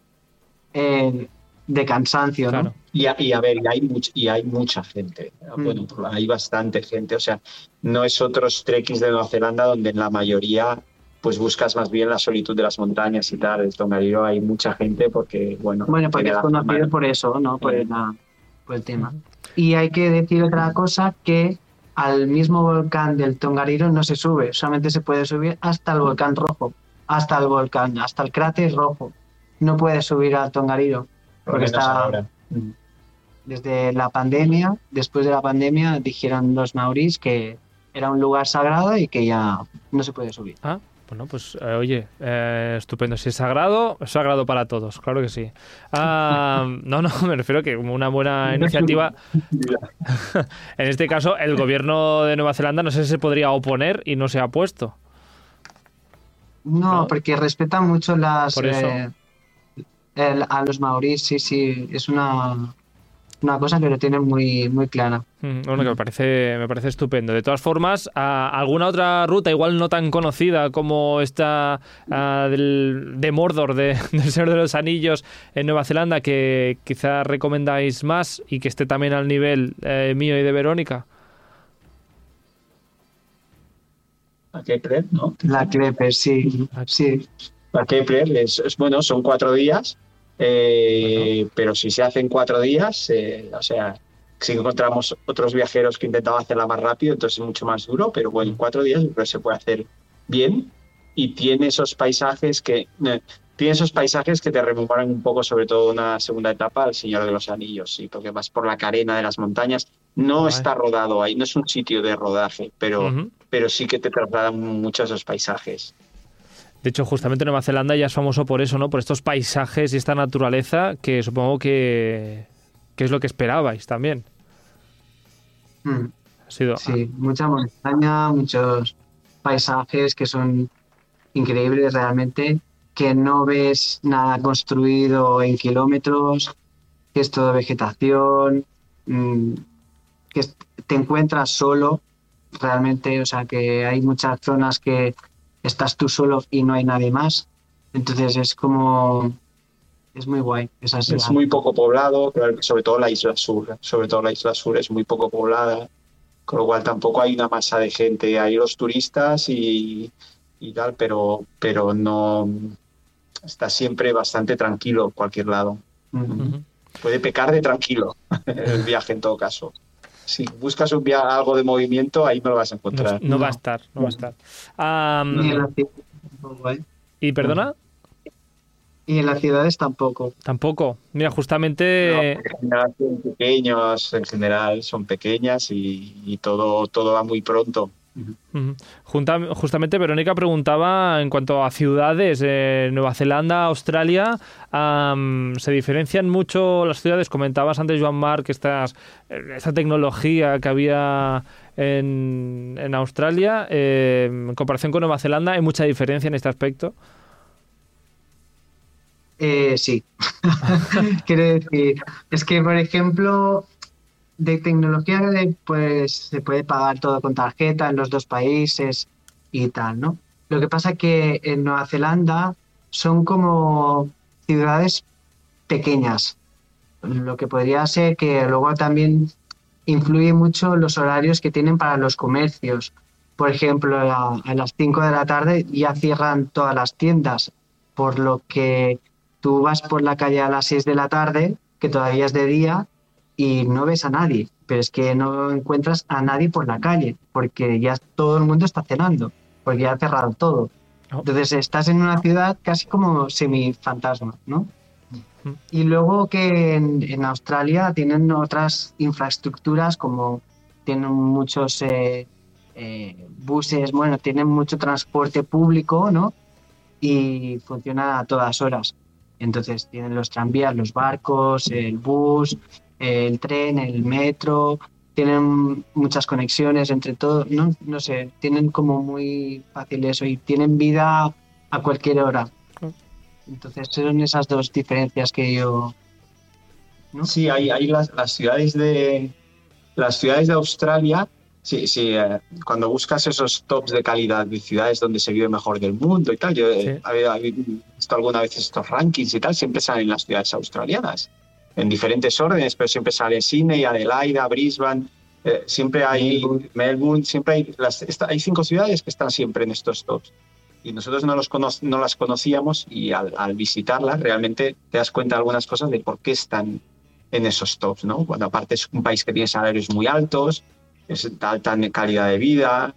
eh, de cansancio. Y a, y a ver, y hay, much- y hay mucha gente. Mm. Bueno, hay bastante gente. O sea, no es otros trekkings de Nueva Zelanda donde en la mayoría pues buscas más bien la solitud de las montañas y tal. El Tongariro hay mucha gente porque, bueno, Bueno, porque es conocido por eso, ¿no? Por el, por el tema. Y hay que decir otra cosa, que al mismo volcán del Tongariro no se sube, solamente se puede subir hasta el volcán rojo, hasta el volcán, hasta el cráter rojo. No puedes subir al Tongariro, Por porque está ahora. desde la pandemia, después de la pandemia, dijeron los maurís que era un lugar sagrado y que ya no se puede subir. Ah, bueno, pues eh, oye, eh, estupendo. Si es sagrado, es sagrado para todos, claro que sí. Ah, no, no, me refiero que como una buena iniciativa. en este caso, el gobierno de Nueva Zelanda no sé si se podría oponer y no se ha puesto. No, ¿No? porque respetan mucho las Por eso. eh, el- a los maurís, sí, sí, es una, una cosa que lo tienen muy, muy clara. Mm, Bueno, que me parece, me parece estupendo. De todas formas, ¿a- ¿alguna otra ruta igual no tan conocida como esta ah, del, de Mordor, de, del Señor de los Anillos en Nueva Zelanda, que quizá recomendáis más y que esté también al nivel eh, mío y de Verónica? ¿A pre- no? La Crepe, sí, sí. ¿A qué pre- es, es- bueno, son cuatro días, eh, pero si se hacen cuatro días, eh, o sea, si encontramos otros viajeros que intentaban hacerla más rápido, entonces es mucho más duro, pero bueno, en cuatro días creo que se puede hacer bien y tiene esos paisajes que eh, tiene esos paisajes que te rememoran un poco, sobre todo una segunda etapa, al Señor de los Anillos, sí, porque vas por la carena de las montañas. No Guay. está rodado ahí, no es un sitio de rodaje, pero, Ujú. Pero sí que te trasladan mucho esos paisajes. De hecho, justamente Nueva Zelanda ya es famoso por eso, ¿no? Por estos paisajes y esta naturaleza que supongo que, que es lo que esperabais también. Mm. Ha sido, Sí, mucha montaña, muchos paisajes que son increíbles realmente, que no ves nada construido en kilómetros, que es todo vegetación, mm, que te encuentras solo realmente, o sea que hay muchas zonas que estás tú solo y no hay nadie más. Entonces es como... Es muy guay. Esa es muy poco poblado, sobre todo la isla sur. Sobre todo la isla sur es muy poco poblada, con lo cual tampoco hay una masa de gente. Hay los turistas y, y tal, pero, pero no está siempre bastante tranquilo en cualquier lado. Puede pecar de tranquilo el viaje en todo caso. Si buscas un via- algo de movimiento, ahí no lo vas a no, encontrar. no va a No. estar, no va a estar. Am, Y en la ciudad tampoco, ¿eh? ¿Y perdona? Y en las ciudades tampoco. Tampoco. Mira, justamente... en general son pequeños, en general son pequeñas y, y todo, todo va muy pronto. Justamente Verónica preguntaba en cuanto a ciudades, eh, Nueva Zelanda, Australia, ¿se diferencian mucho las ciudades? Comentabas antes, Joan Marc, estas, eh, esta tecnología que había en, Australia, eh, en comparación con Nueva Zelanda, ¿hay mucha diferencia en este aspecto? Eh, sí. Quiero decir, es que, por ejemplo, de tecnología pues se puede pagar todo con tarjeta en los dos países y tal, ¿no? Lo que pasa que en Nueva Zelanda son como ciudades pequeñas, lo que podría ser que luego también influye mucho los horarios que tienen para los comercios. Por ejemplo, a, a las 5 de la tarde ya cierran todas las tiendas, por lo que tú vas por la calle a las 6 de la tarde, que todavía es de día, y no ves a nadie, pero es que no encuentras a nadie por la calle, porque ya todo el mundo está cenando, porque ya ha cerrado todo. Oh. Entonces estás en una ciudad casi como semi-fantasma, ¿no? Y luego que en, en Australia tienen otras infraestructuras como tienen muchos eh, eh, buses, bueno, tienen mucho transporte público, ¿no? Y funciona a todas horas. Entonces tienen los tranvías, los barcos, el bus, el tren, el metro, tienen muchas conexiones entre todos, no, no sé, tienen como muy fácil eso y tienen vida a cualquier hora. Entonces son esas dos diferencias que yo... ¿no? Sí, hay, hay las, las ciudades de las ciudades de Australia. Sí, sí, eh, cuando buscas esos tops de calidad de ciudades donde se vive mejor del mundo y tal, yo Sí. había, había visto alguna vez estos rankings y tal, siempre salen las ciudades australianas, en diferentes órdenes, pero siempre sale Sydney, Adelaida, Brisbane, eh, siempre hay Melbourne. Melbourne, siempre hay, las, esta- hay cinco ciudades que están siempre en estos tops. Y nosotros no, los cono- no las conocíamos y al, al visitarlas realmente te das cuenta de algunas cosas de por qué están en esos tops, ¿no? Cuando aparte es un país que tiene salarios muy altos, es de alta calidad de vida,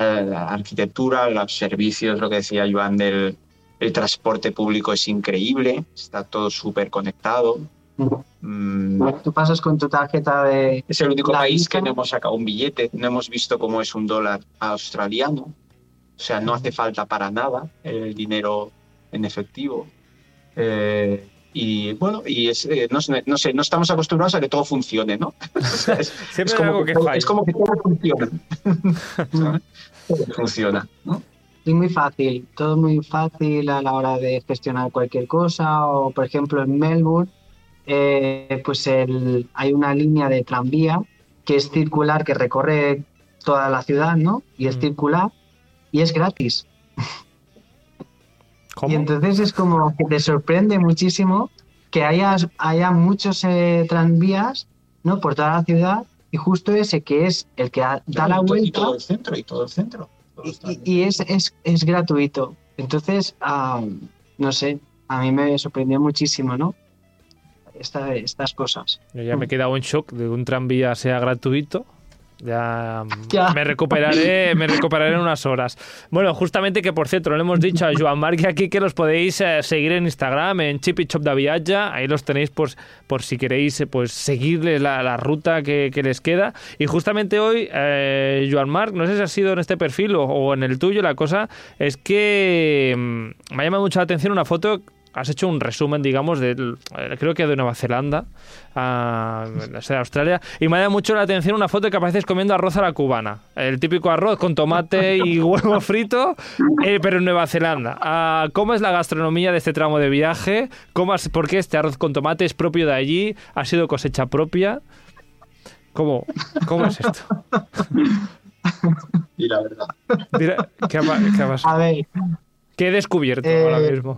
eh, la arquitectura, los servicios, lo que decía Joan del el transporte público es increíble, está todo súper conectado. Mm, Tú pasas con tu tarjeta de... es el único país Visa. que no hemos sacado un billete, no hemos visto cómo es un dólar australiano. O sea, no hace falta para nada el dinero en efectivo. Eh, y bueno, y es, eh, no, sé, no sé, no estamos acostumbrados a que todo funcione, ¿no? Es, Siempre es como algo que que todo, es como que todo funciona. Todo funciona, ¿no? Es muy fácil, todo muy fácil a la hora de gestionar cualquier cosa. O, por ejemplo, en Melbourne, eh, pues el, hay una línea de tranvía que es circular, que recorre toda la ciudad, ¿no? Y es Mm. circular y es gratis. ¿Cómo? Y entonces es como que te sorprende muchísimo que haya, haya muchos eh, tranvías, ¿no? Por toda la ciudad y justo ese que es el que da la Y to- Y vuelta todo el centro, y todo el centro. Todo y, es, es, es gratuito. Entonces, ah, no sé, a mí me sorprendió muchísimo, ¿no? Esta- estas cosas. Yo ya me he Mm. quedado en shock de que un tranvía sea gratuito. Ya, Ya. me recuperaré, me recuperaré en unas horas. Bueno, justamente que por cierto, le hemos dicho a Joan Marc aquí que los podéis eh, seguir en Instagram, en Chip y Chop de Viatge. Ahí los tenéis pues, por si queréis eh, pues seguirles la, la ruta que, que les queda. Y justamente hoy, eh, Joan Marc, no sé si ha sido en este perfil o, o en el tuyo, la cosa es que mm, me ha llamado mucho la atención una foto. Has hecho un resumen, digamos, del, eh, creo que de Nueva Zelanda, a, de Australia, y me ha llamado mucho la atención una foto que apareces comiendo arroz a la cubana. El típico arroz con tomate y huevo frito, eh, pero en Nueva Zelanda. Ah, ¿Cómo es la gastronomía de este tramo de viaje? ¿Cómo has- ¿Por qué este arroz con tomate es propio de allí? ¿Ha sido cosecha propia? ¿Cómo, cómo es esto? Y la verdad. Mira, ¿Qué ha, pa- qué ha pasado? A ver, ¿Qué he descubierto Eh, ahora mismo?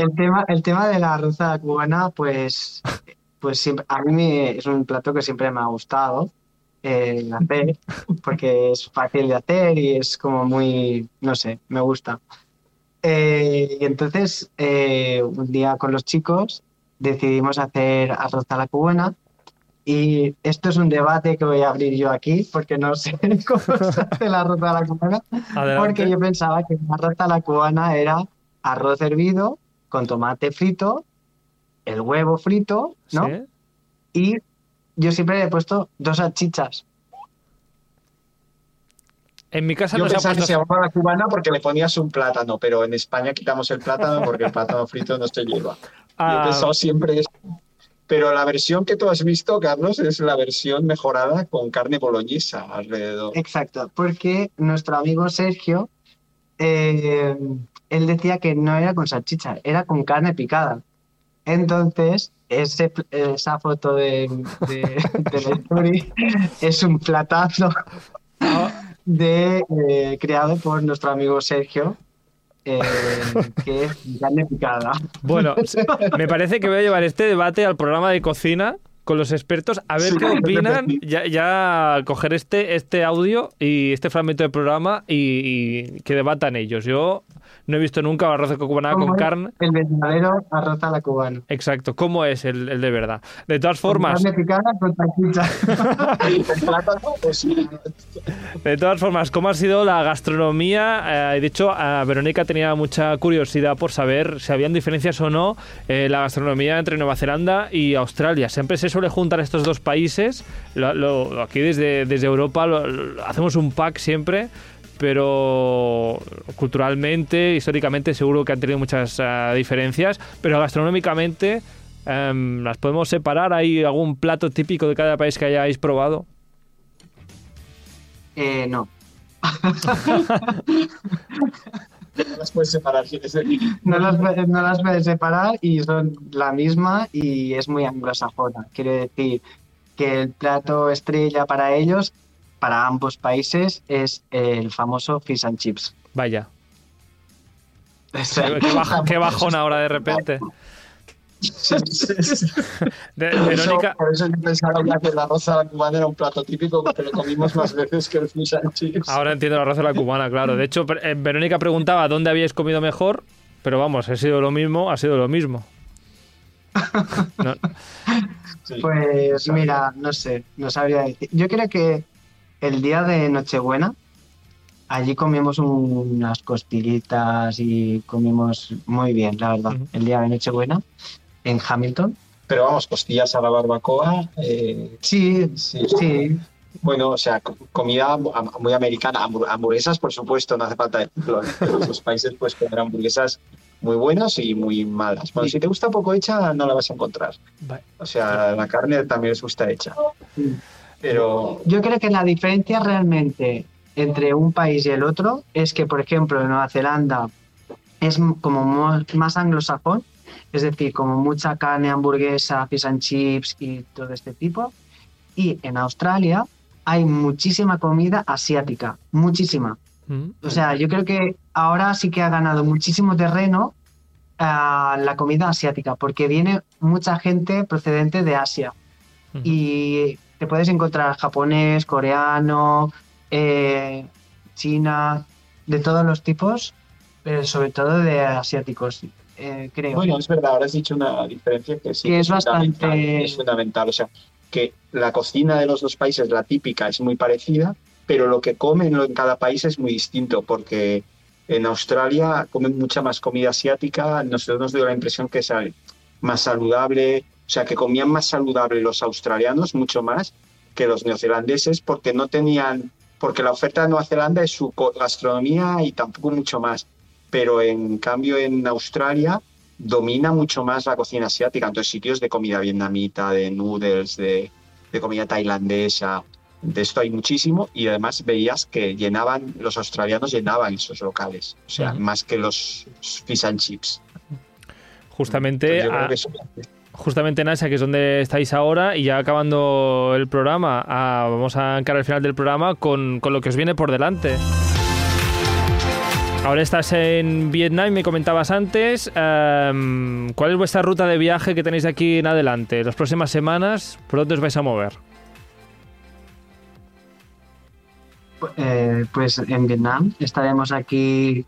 El tema, el tema de la arroz a la cubana, pues, pues siempre, a mí es un plato que siempre me ha gustado eh, hacer, porque es fácil de hacer y es como muy, no sé, me gusta. Eh, y entonces, eh, un día con los chicos decidimos hacer arroz a la cubana. Y esto es un debate que voy a abrir yo aquí, porque no sé cómo se hace el arroz a la cubana. Adelante. Porque yo pensaba que la arroz a la cubana era arroz hervido con tomate frito, el huevo frito, ¿no? ¿Sí? Y yo siempre le he puesto dos salchichas. En mi casa Yo no se ha pensaba que se puesto... llamaba la cubana porque le ponías un plátano, pero en España quitamos el plátano porque el plátano frito no se lleva. Yo he Ah, pensado siempre eso. Pero la versión que tú has visto, Carlos, es la versión mejorada con carne boloñesa alrededor. Exacto, porque nuestro amigo Sergio, eh, él decía que no era con salchicha, era con carne picada. Entonces, ese, esa foto de, de, de la story es un platazo de, eh, creado por nuestro amigo Sergio, eh, que es carne picada. Bueno, me parece que voy a llevar este debate al programa de cocina con los expertos a ver Sí, qué opinan. ya coger este, este audio y este fragmento del programa y, y que debatan ellos. Yo no he visto nunca arroz con cubana con carne. El verdadero arroz a la cubana. Exacto, ¿cómo es el, el de verdad? De todas Con formas, Carne picada con plátano, pues De todas formas, ¿cómo ha sido la gastronomía? Eh, de hecho, a Verónica tenía mucha curiosidad por saber si habían diferencias o no eh, la gastronomía entre Nueva Zelanda y Australia. Siempre se suele juntar estos dos países. Lo- lo- aquí desde, desde Europa lo- hacemos un pack siempre, pero culturalmente, históricamente, seguro que han tenido muchas eh, diferencias, pero gastronómicamente... em, ¿Las podemos separar? ¿Hay algún plato típico de cada país que hayáis probado? Eh, no. no las puedes separar. No las, no las puedes separar y son la misma y es muy anglosajona. Quiere decir que el plato estrella para ellos, para ambos países, es el famoso fish and chips. Vaya. Qué, qué baj- qué bajón ahora de repente. De- Por eso, por eso yo pensaba que la rosa a la cubana era un plato típico que lo comimos más veces que el fish and chips. ahora entiendo la raza de la cubana, claro. De hecho, eh, Verónica preguntaba dónde habíais comido mejor, pero vamos, ha sido lo mismo, ha sido lo mismo. No, Sí. Pues mira, no sé, no sabría decir. Yo creo que el día de Nochebuena, allí comimos un- unas costillitas y comimos muy bien, la verdad. El día de Nochebuena en Hamilton. Pero vamos, costillas a la barbacoa. eh, Sí, sí, sí, Bueno, o sea, co- comida muy americana. Hambur- Hamburguesas, por supuesto, no hace falta decirlo. En los países puedes comer hamburguesas muy buenas y muy malas. Bueno, Sí. si te gusta poco hecha, no la vas a encontrar. O sea, la carne también les gusta hecha. Pero Yo creo que la diferencia realmente entre un país y el otro es que, por ejemplo, en Nueva Zelanda es como mo- más anglosajón, es decir, como mucha carne, hamburguesa, fish and chips y todo este tipo. Y en Australia hay muchísima comida asiática, muchísima. Mm. O sea, yo creo que ahora sí que ha ganado muchísimo terreno ah, la comida asiática, porque viene mucha gente procedente de Asia y te puedes encontrar japonés, coreano, eh, china, de todos los tipos, pero sobre todo de asiáticos, eh, creo. bueno, es verdad, ahora has dicho una diferencia que sí Que es fundamental, bastante- Es fundamental. O sea, que la cocina de los dos países, la típica, es muy parecida, pero lo que comen en cada país es muy distinto, porque en Australia comen mucha más comida asiática, nosotros nos dio la impresión que es más saludable, o sea, que comían más saludable los australianos, mucho más que los neozelandeses, porque no tenían, porque la oferta de Nueva Zelanda es su gastronomía y tampoco mucho más. Pero en cambio en Australia domina mucho más la cocina asiática, entonces sitios de comida vietnamita, de noodles, de, de comida tailandesa, de esto hay muchísimo y además veías que llenaban, los australianos llenaban esos locales, o sea, más que los fish and chips. Justamente, justamente en que es donde estáis ahora, y ya acabando el programa, vamos a encarar el final del programa con, con lo que os viene por delante. Ahora estás en Vietnam, me comentabas antes. Em, ¿Cuál es vuestra ruta de viaje que tenéis aquí en adelante? Las próximas semanas, ¿por dónde os vais a mover? Eh, pues en Vietnam estaremos aquí,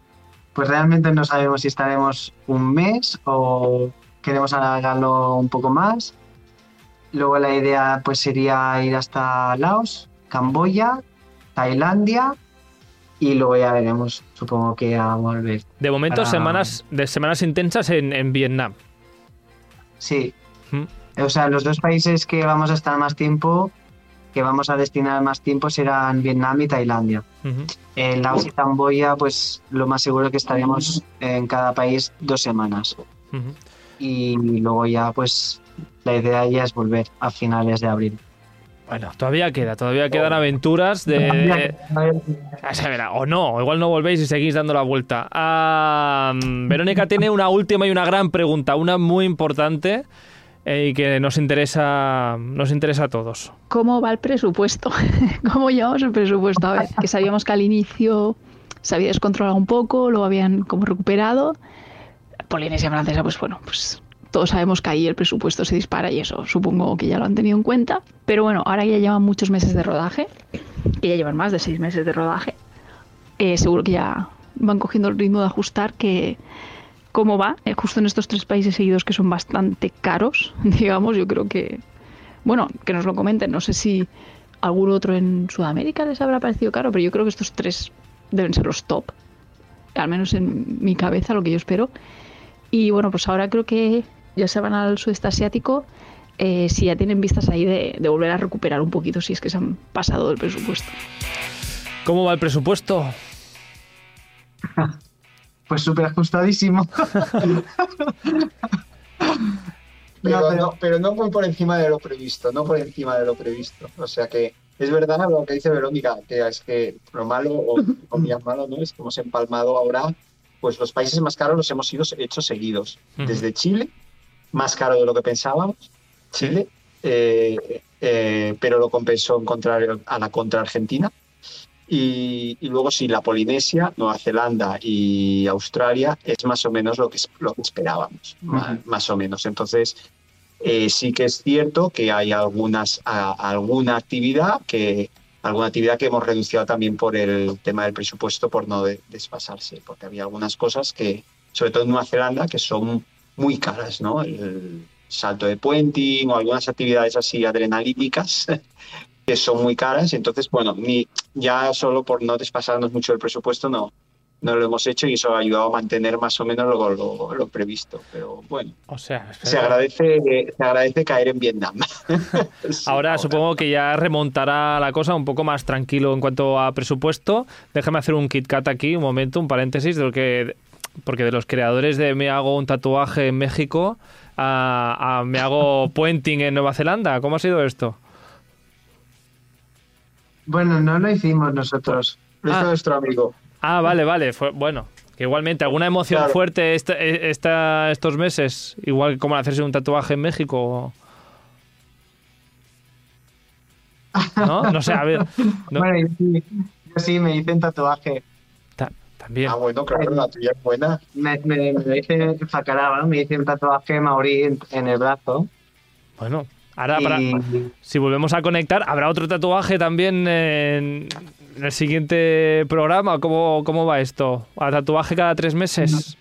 pues realmente no sabemos si estaremos un mes o queremos alargarlo un poco más. Luego la idea pues sería ir hasta Laos, Camboya, Tailandia y luego ya veremos, supongo que a volver. De momento semanas de semanas intensas en, Vietnam. Sí. O sea, los dos países que vamos a estar más tiempo que vamos a destinar más tiempo serán Vietnam y Tailandia. En Laos y Camboya, pues lo más seguro que estaremos en cada país dos semanas. Y luego ya, pues la idea ya es volver a finales de abril. Bueno, todavía queda, todavía quedan aventuras de... O no, igual no volvéis y seguís dando la vuelta. Ah, Verónica tiene una última y una gran pregunta, una muy importante eh, y que nos interesa, nos interesa a todos. ¿Cómo va el presupuesto? ¿Cómo llevamos el presupuesto? A ver, que sabíamos que al inicio se había descontrolado un poco, lo habían como recuperado. Polinesia Francesa, pues bueno, pues todos sabemos que ahí el presupuesto se dispara y eso supongo que ya lo han tenido en cuenta. Pero bueno, ahora ya llevan muchos meses de rodaje, que ya llevan más de seis meses de rodaje. Eh, seguro que ya van cogiendo el ritmo de ajustar que cómo va, eh, justo en estos tres países seguidos que son bastante caros, digamos, yo creo que, bueno, que nos lo comenten, no sé si algún otro en Sudamérica les habrá parecido caro, pero yo creo que estos tres deben ser los top, al menos en mi cabeza, lo que yo espero. Y bueno, pues ahora creo que ya se van al sudeste asiático, eh, si ya tienen vistas ahí de, de volver a recuperar un poquito, si es que se han pasado del presupuesto. ¿Cómo va el presupuesto? pues súper ajustadísimo. pero, no, pero no muy por encima de lo previsto, no por encima de lo previsto. O sea que es verdad lo que dice Verónica, que es que lo malo, o comillas malo, ¿no? Es que hemos empalmado ahora, pues los países más caros los hemos ido hechos seguidos. Desde Chile, más caro de lo que pensábamos, Chile, eh, eh, pero lo compensó encontrar a la contra Argentina. Y, luego sí, la Polinesia, Nueva Zelanda y Australia es más o menos lo que, lo que esperábamos, más, o menos. Entonces, eh, sí que es cierto que hay algunas, alguna actividad que alguna actividad que hemos reducido también por el tema del presupuesto por no desfasarse, porque había algunas cosas que, sobre todo en Nueva Zelanda, que son muy caras, ¿no? El salto de puenting o algunas actividades así adrenalíticas que son muy caras. Entonces, bueno, ni, ya solo por no despasarnos mucho el presupuesto, no, no lo hemos hecho y eso ha ayudado a mantener más o menos lo, lo, previsto. Pero bueno, o sea, se, agradece, se agradece caer en Vietnam. ahora, supongo que ya remontará la cosa un poco más tranquilo en cuanto a presupuesto. Déjame hacer un Kit Kat aquí, un momento, un paréntesis, de lo que, porque de los creadores de Me hago un tatuaje en México a, a Me hago puenting en Nueva Zelanda. ¿Cómo ha sido esto? Bueno, no lo hicimos nosotros. Lo hizo ah. nuestro amigo. Ah, vale, vale. Fue, bueno, que igualmente, ¿alguna emoción fuerte e, esta, estos meses? Igual que como hacerse un tatuaje en México. ¿No? No sé, a ver. Bueno, sí, yo sí me hice un tatuaje. también. Ah, bueno, claro, la tuya es buena. Me, me, me hice me hice un tatuaje maorí en el brazo. Bueno, Ahora, si volvemos a conectar, ¿habrá otro tatuaje también en, el siguiente programa? ¿Cómo, ¿Cómo va esto? ¿A tatuaje cada tres meses?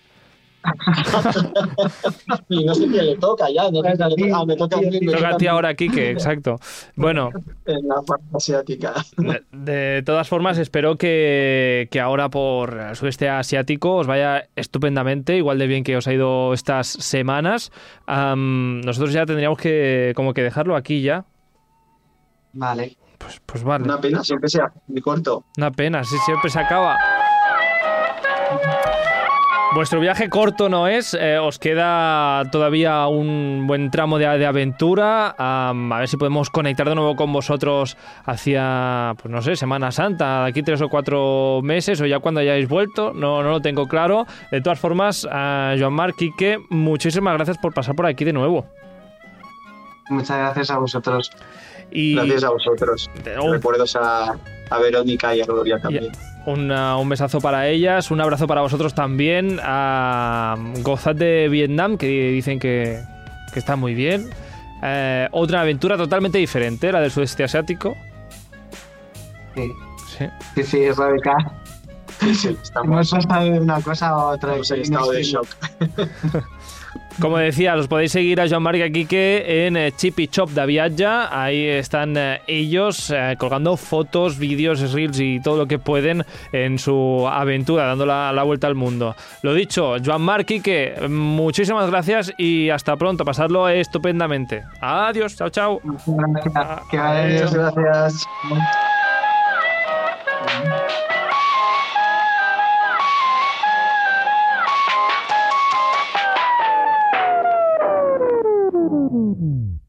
no sé quién le toca ya, no sé le toca, ah, me toca a mí, Toca a ti ahora, Kike, exacto. Bueno, en la parte asiática. de, de todas formas, espero que, que ahora por el sudeste asiático os vaya estupendamente, igual de bien que os ha ido estas semanas. Nosotros ya tendríamos que como que dejarlo aquí ya. Vale. Pues, pues vale. Una pena, siempre sea muy corto. Una pena, si siempre se acaba. Vuestro viaje corto no es, eh, os queda todavía un buen tramo de, de aventura. a ver si podemos conectar de nuevo con vosotros hacia, pues no sé, Semana Santa, de aquí tres o cuatro meses o ya cuando hayáis vuelto. No, no lo tengo claro. De todas formas, a Joan Marc, Quique, muchísimas gracias por pasar por aquí de nuevo. Muchas gracias a vosotros. Y Gracias a vosotros. Recuerdos a, a Verónica y a Gloria también. una- un besazo para ellas, un abrazo para vosotros también. A Gozad de Vietnam, que dicen que, que está muy bien. Eh, otra aventura totalmente diferente, la del sudeste asiático. Sí, Sí. sí, sí Rebeca. Sí, estamos, Hemos pasado de una cosa a otra. estamos en estado de shock. Como decía, los podéis seguir a Joan Marc Quique en eh, Chip y Chop de Viatja. Ahí están eh, ellos eh, colgando fotos, vídeos, reels y todo lo que pueden en su aventura, dando la, vuelta al mundo. Lo dicho, Joan Marc, Quique, muchísimas gracias y hasta pronto. Pasadlo estupendamente. Adiós, chao, chao. Gracias. Gracias. Mm-hmm.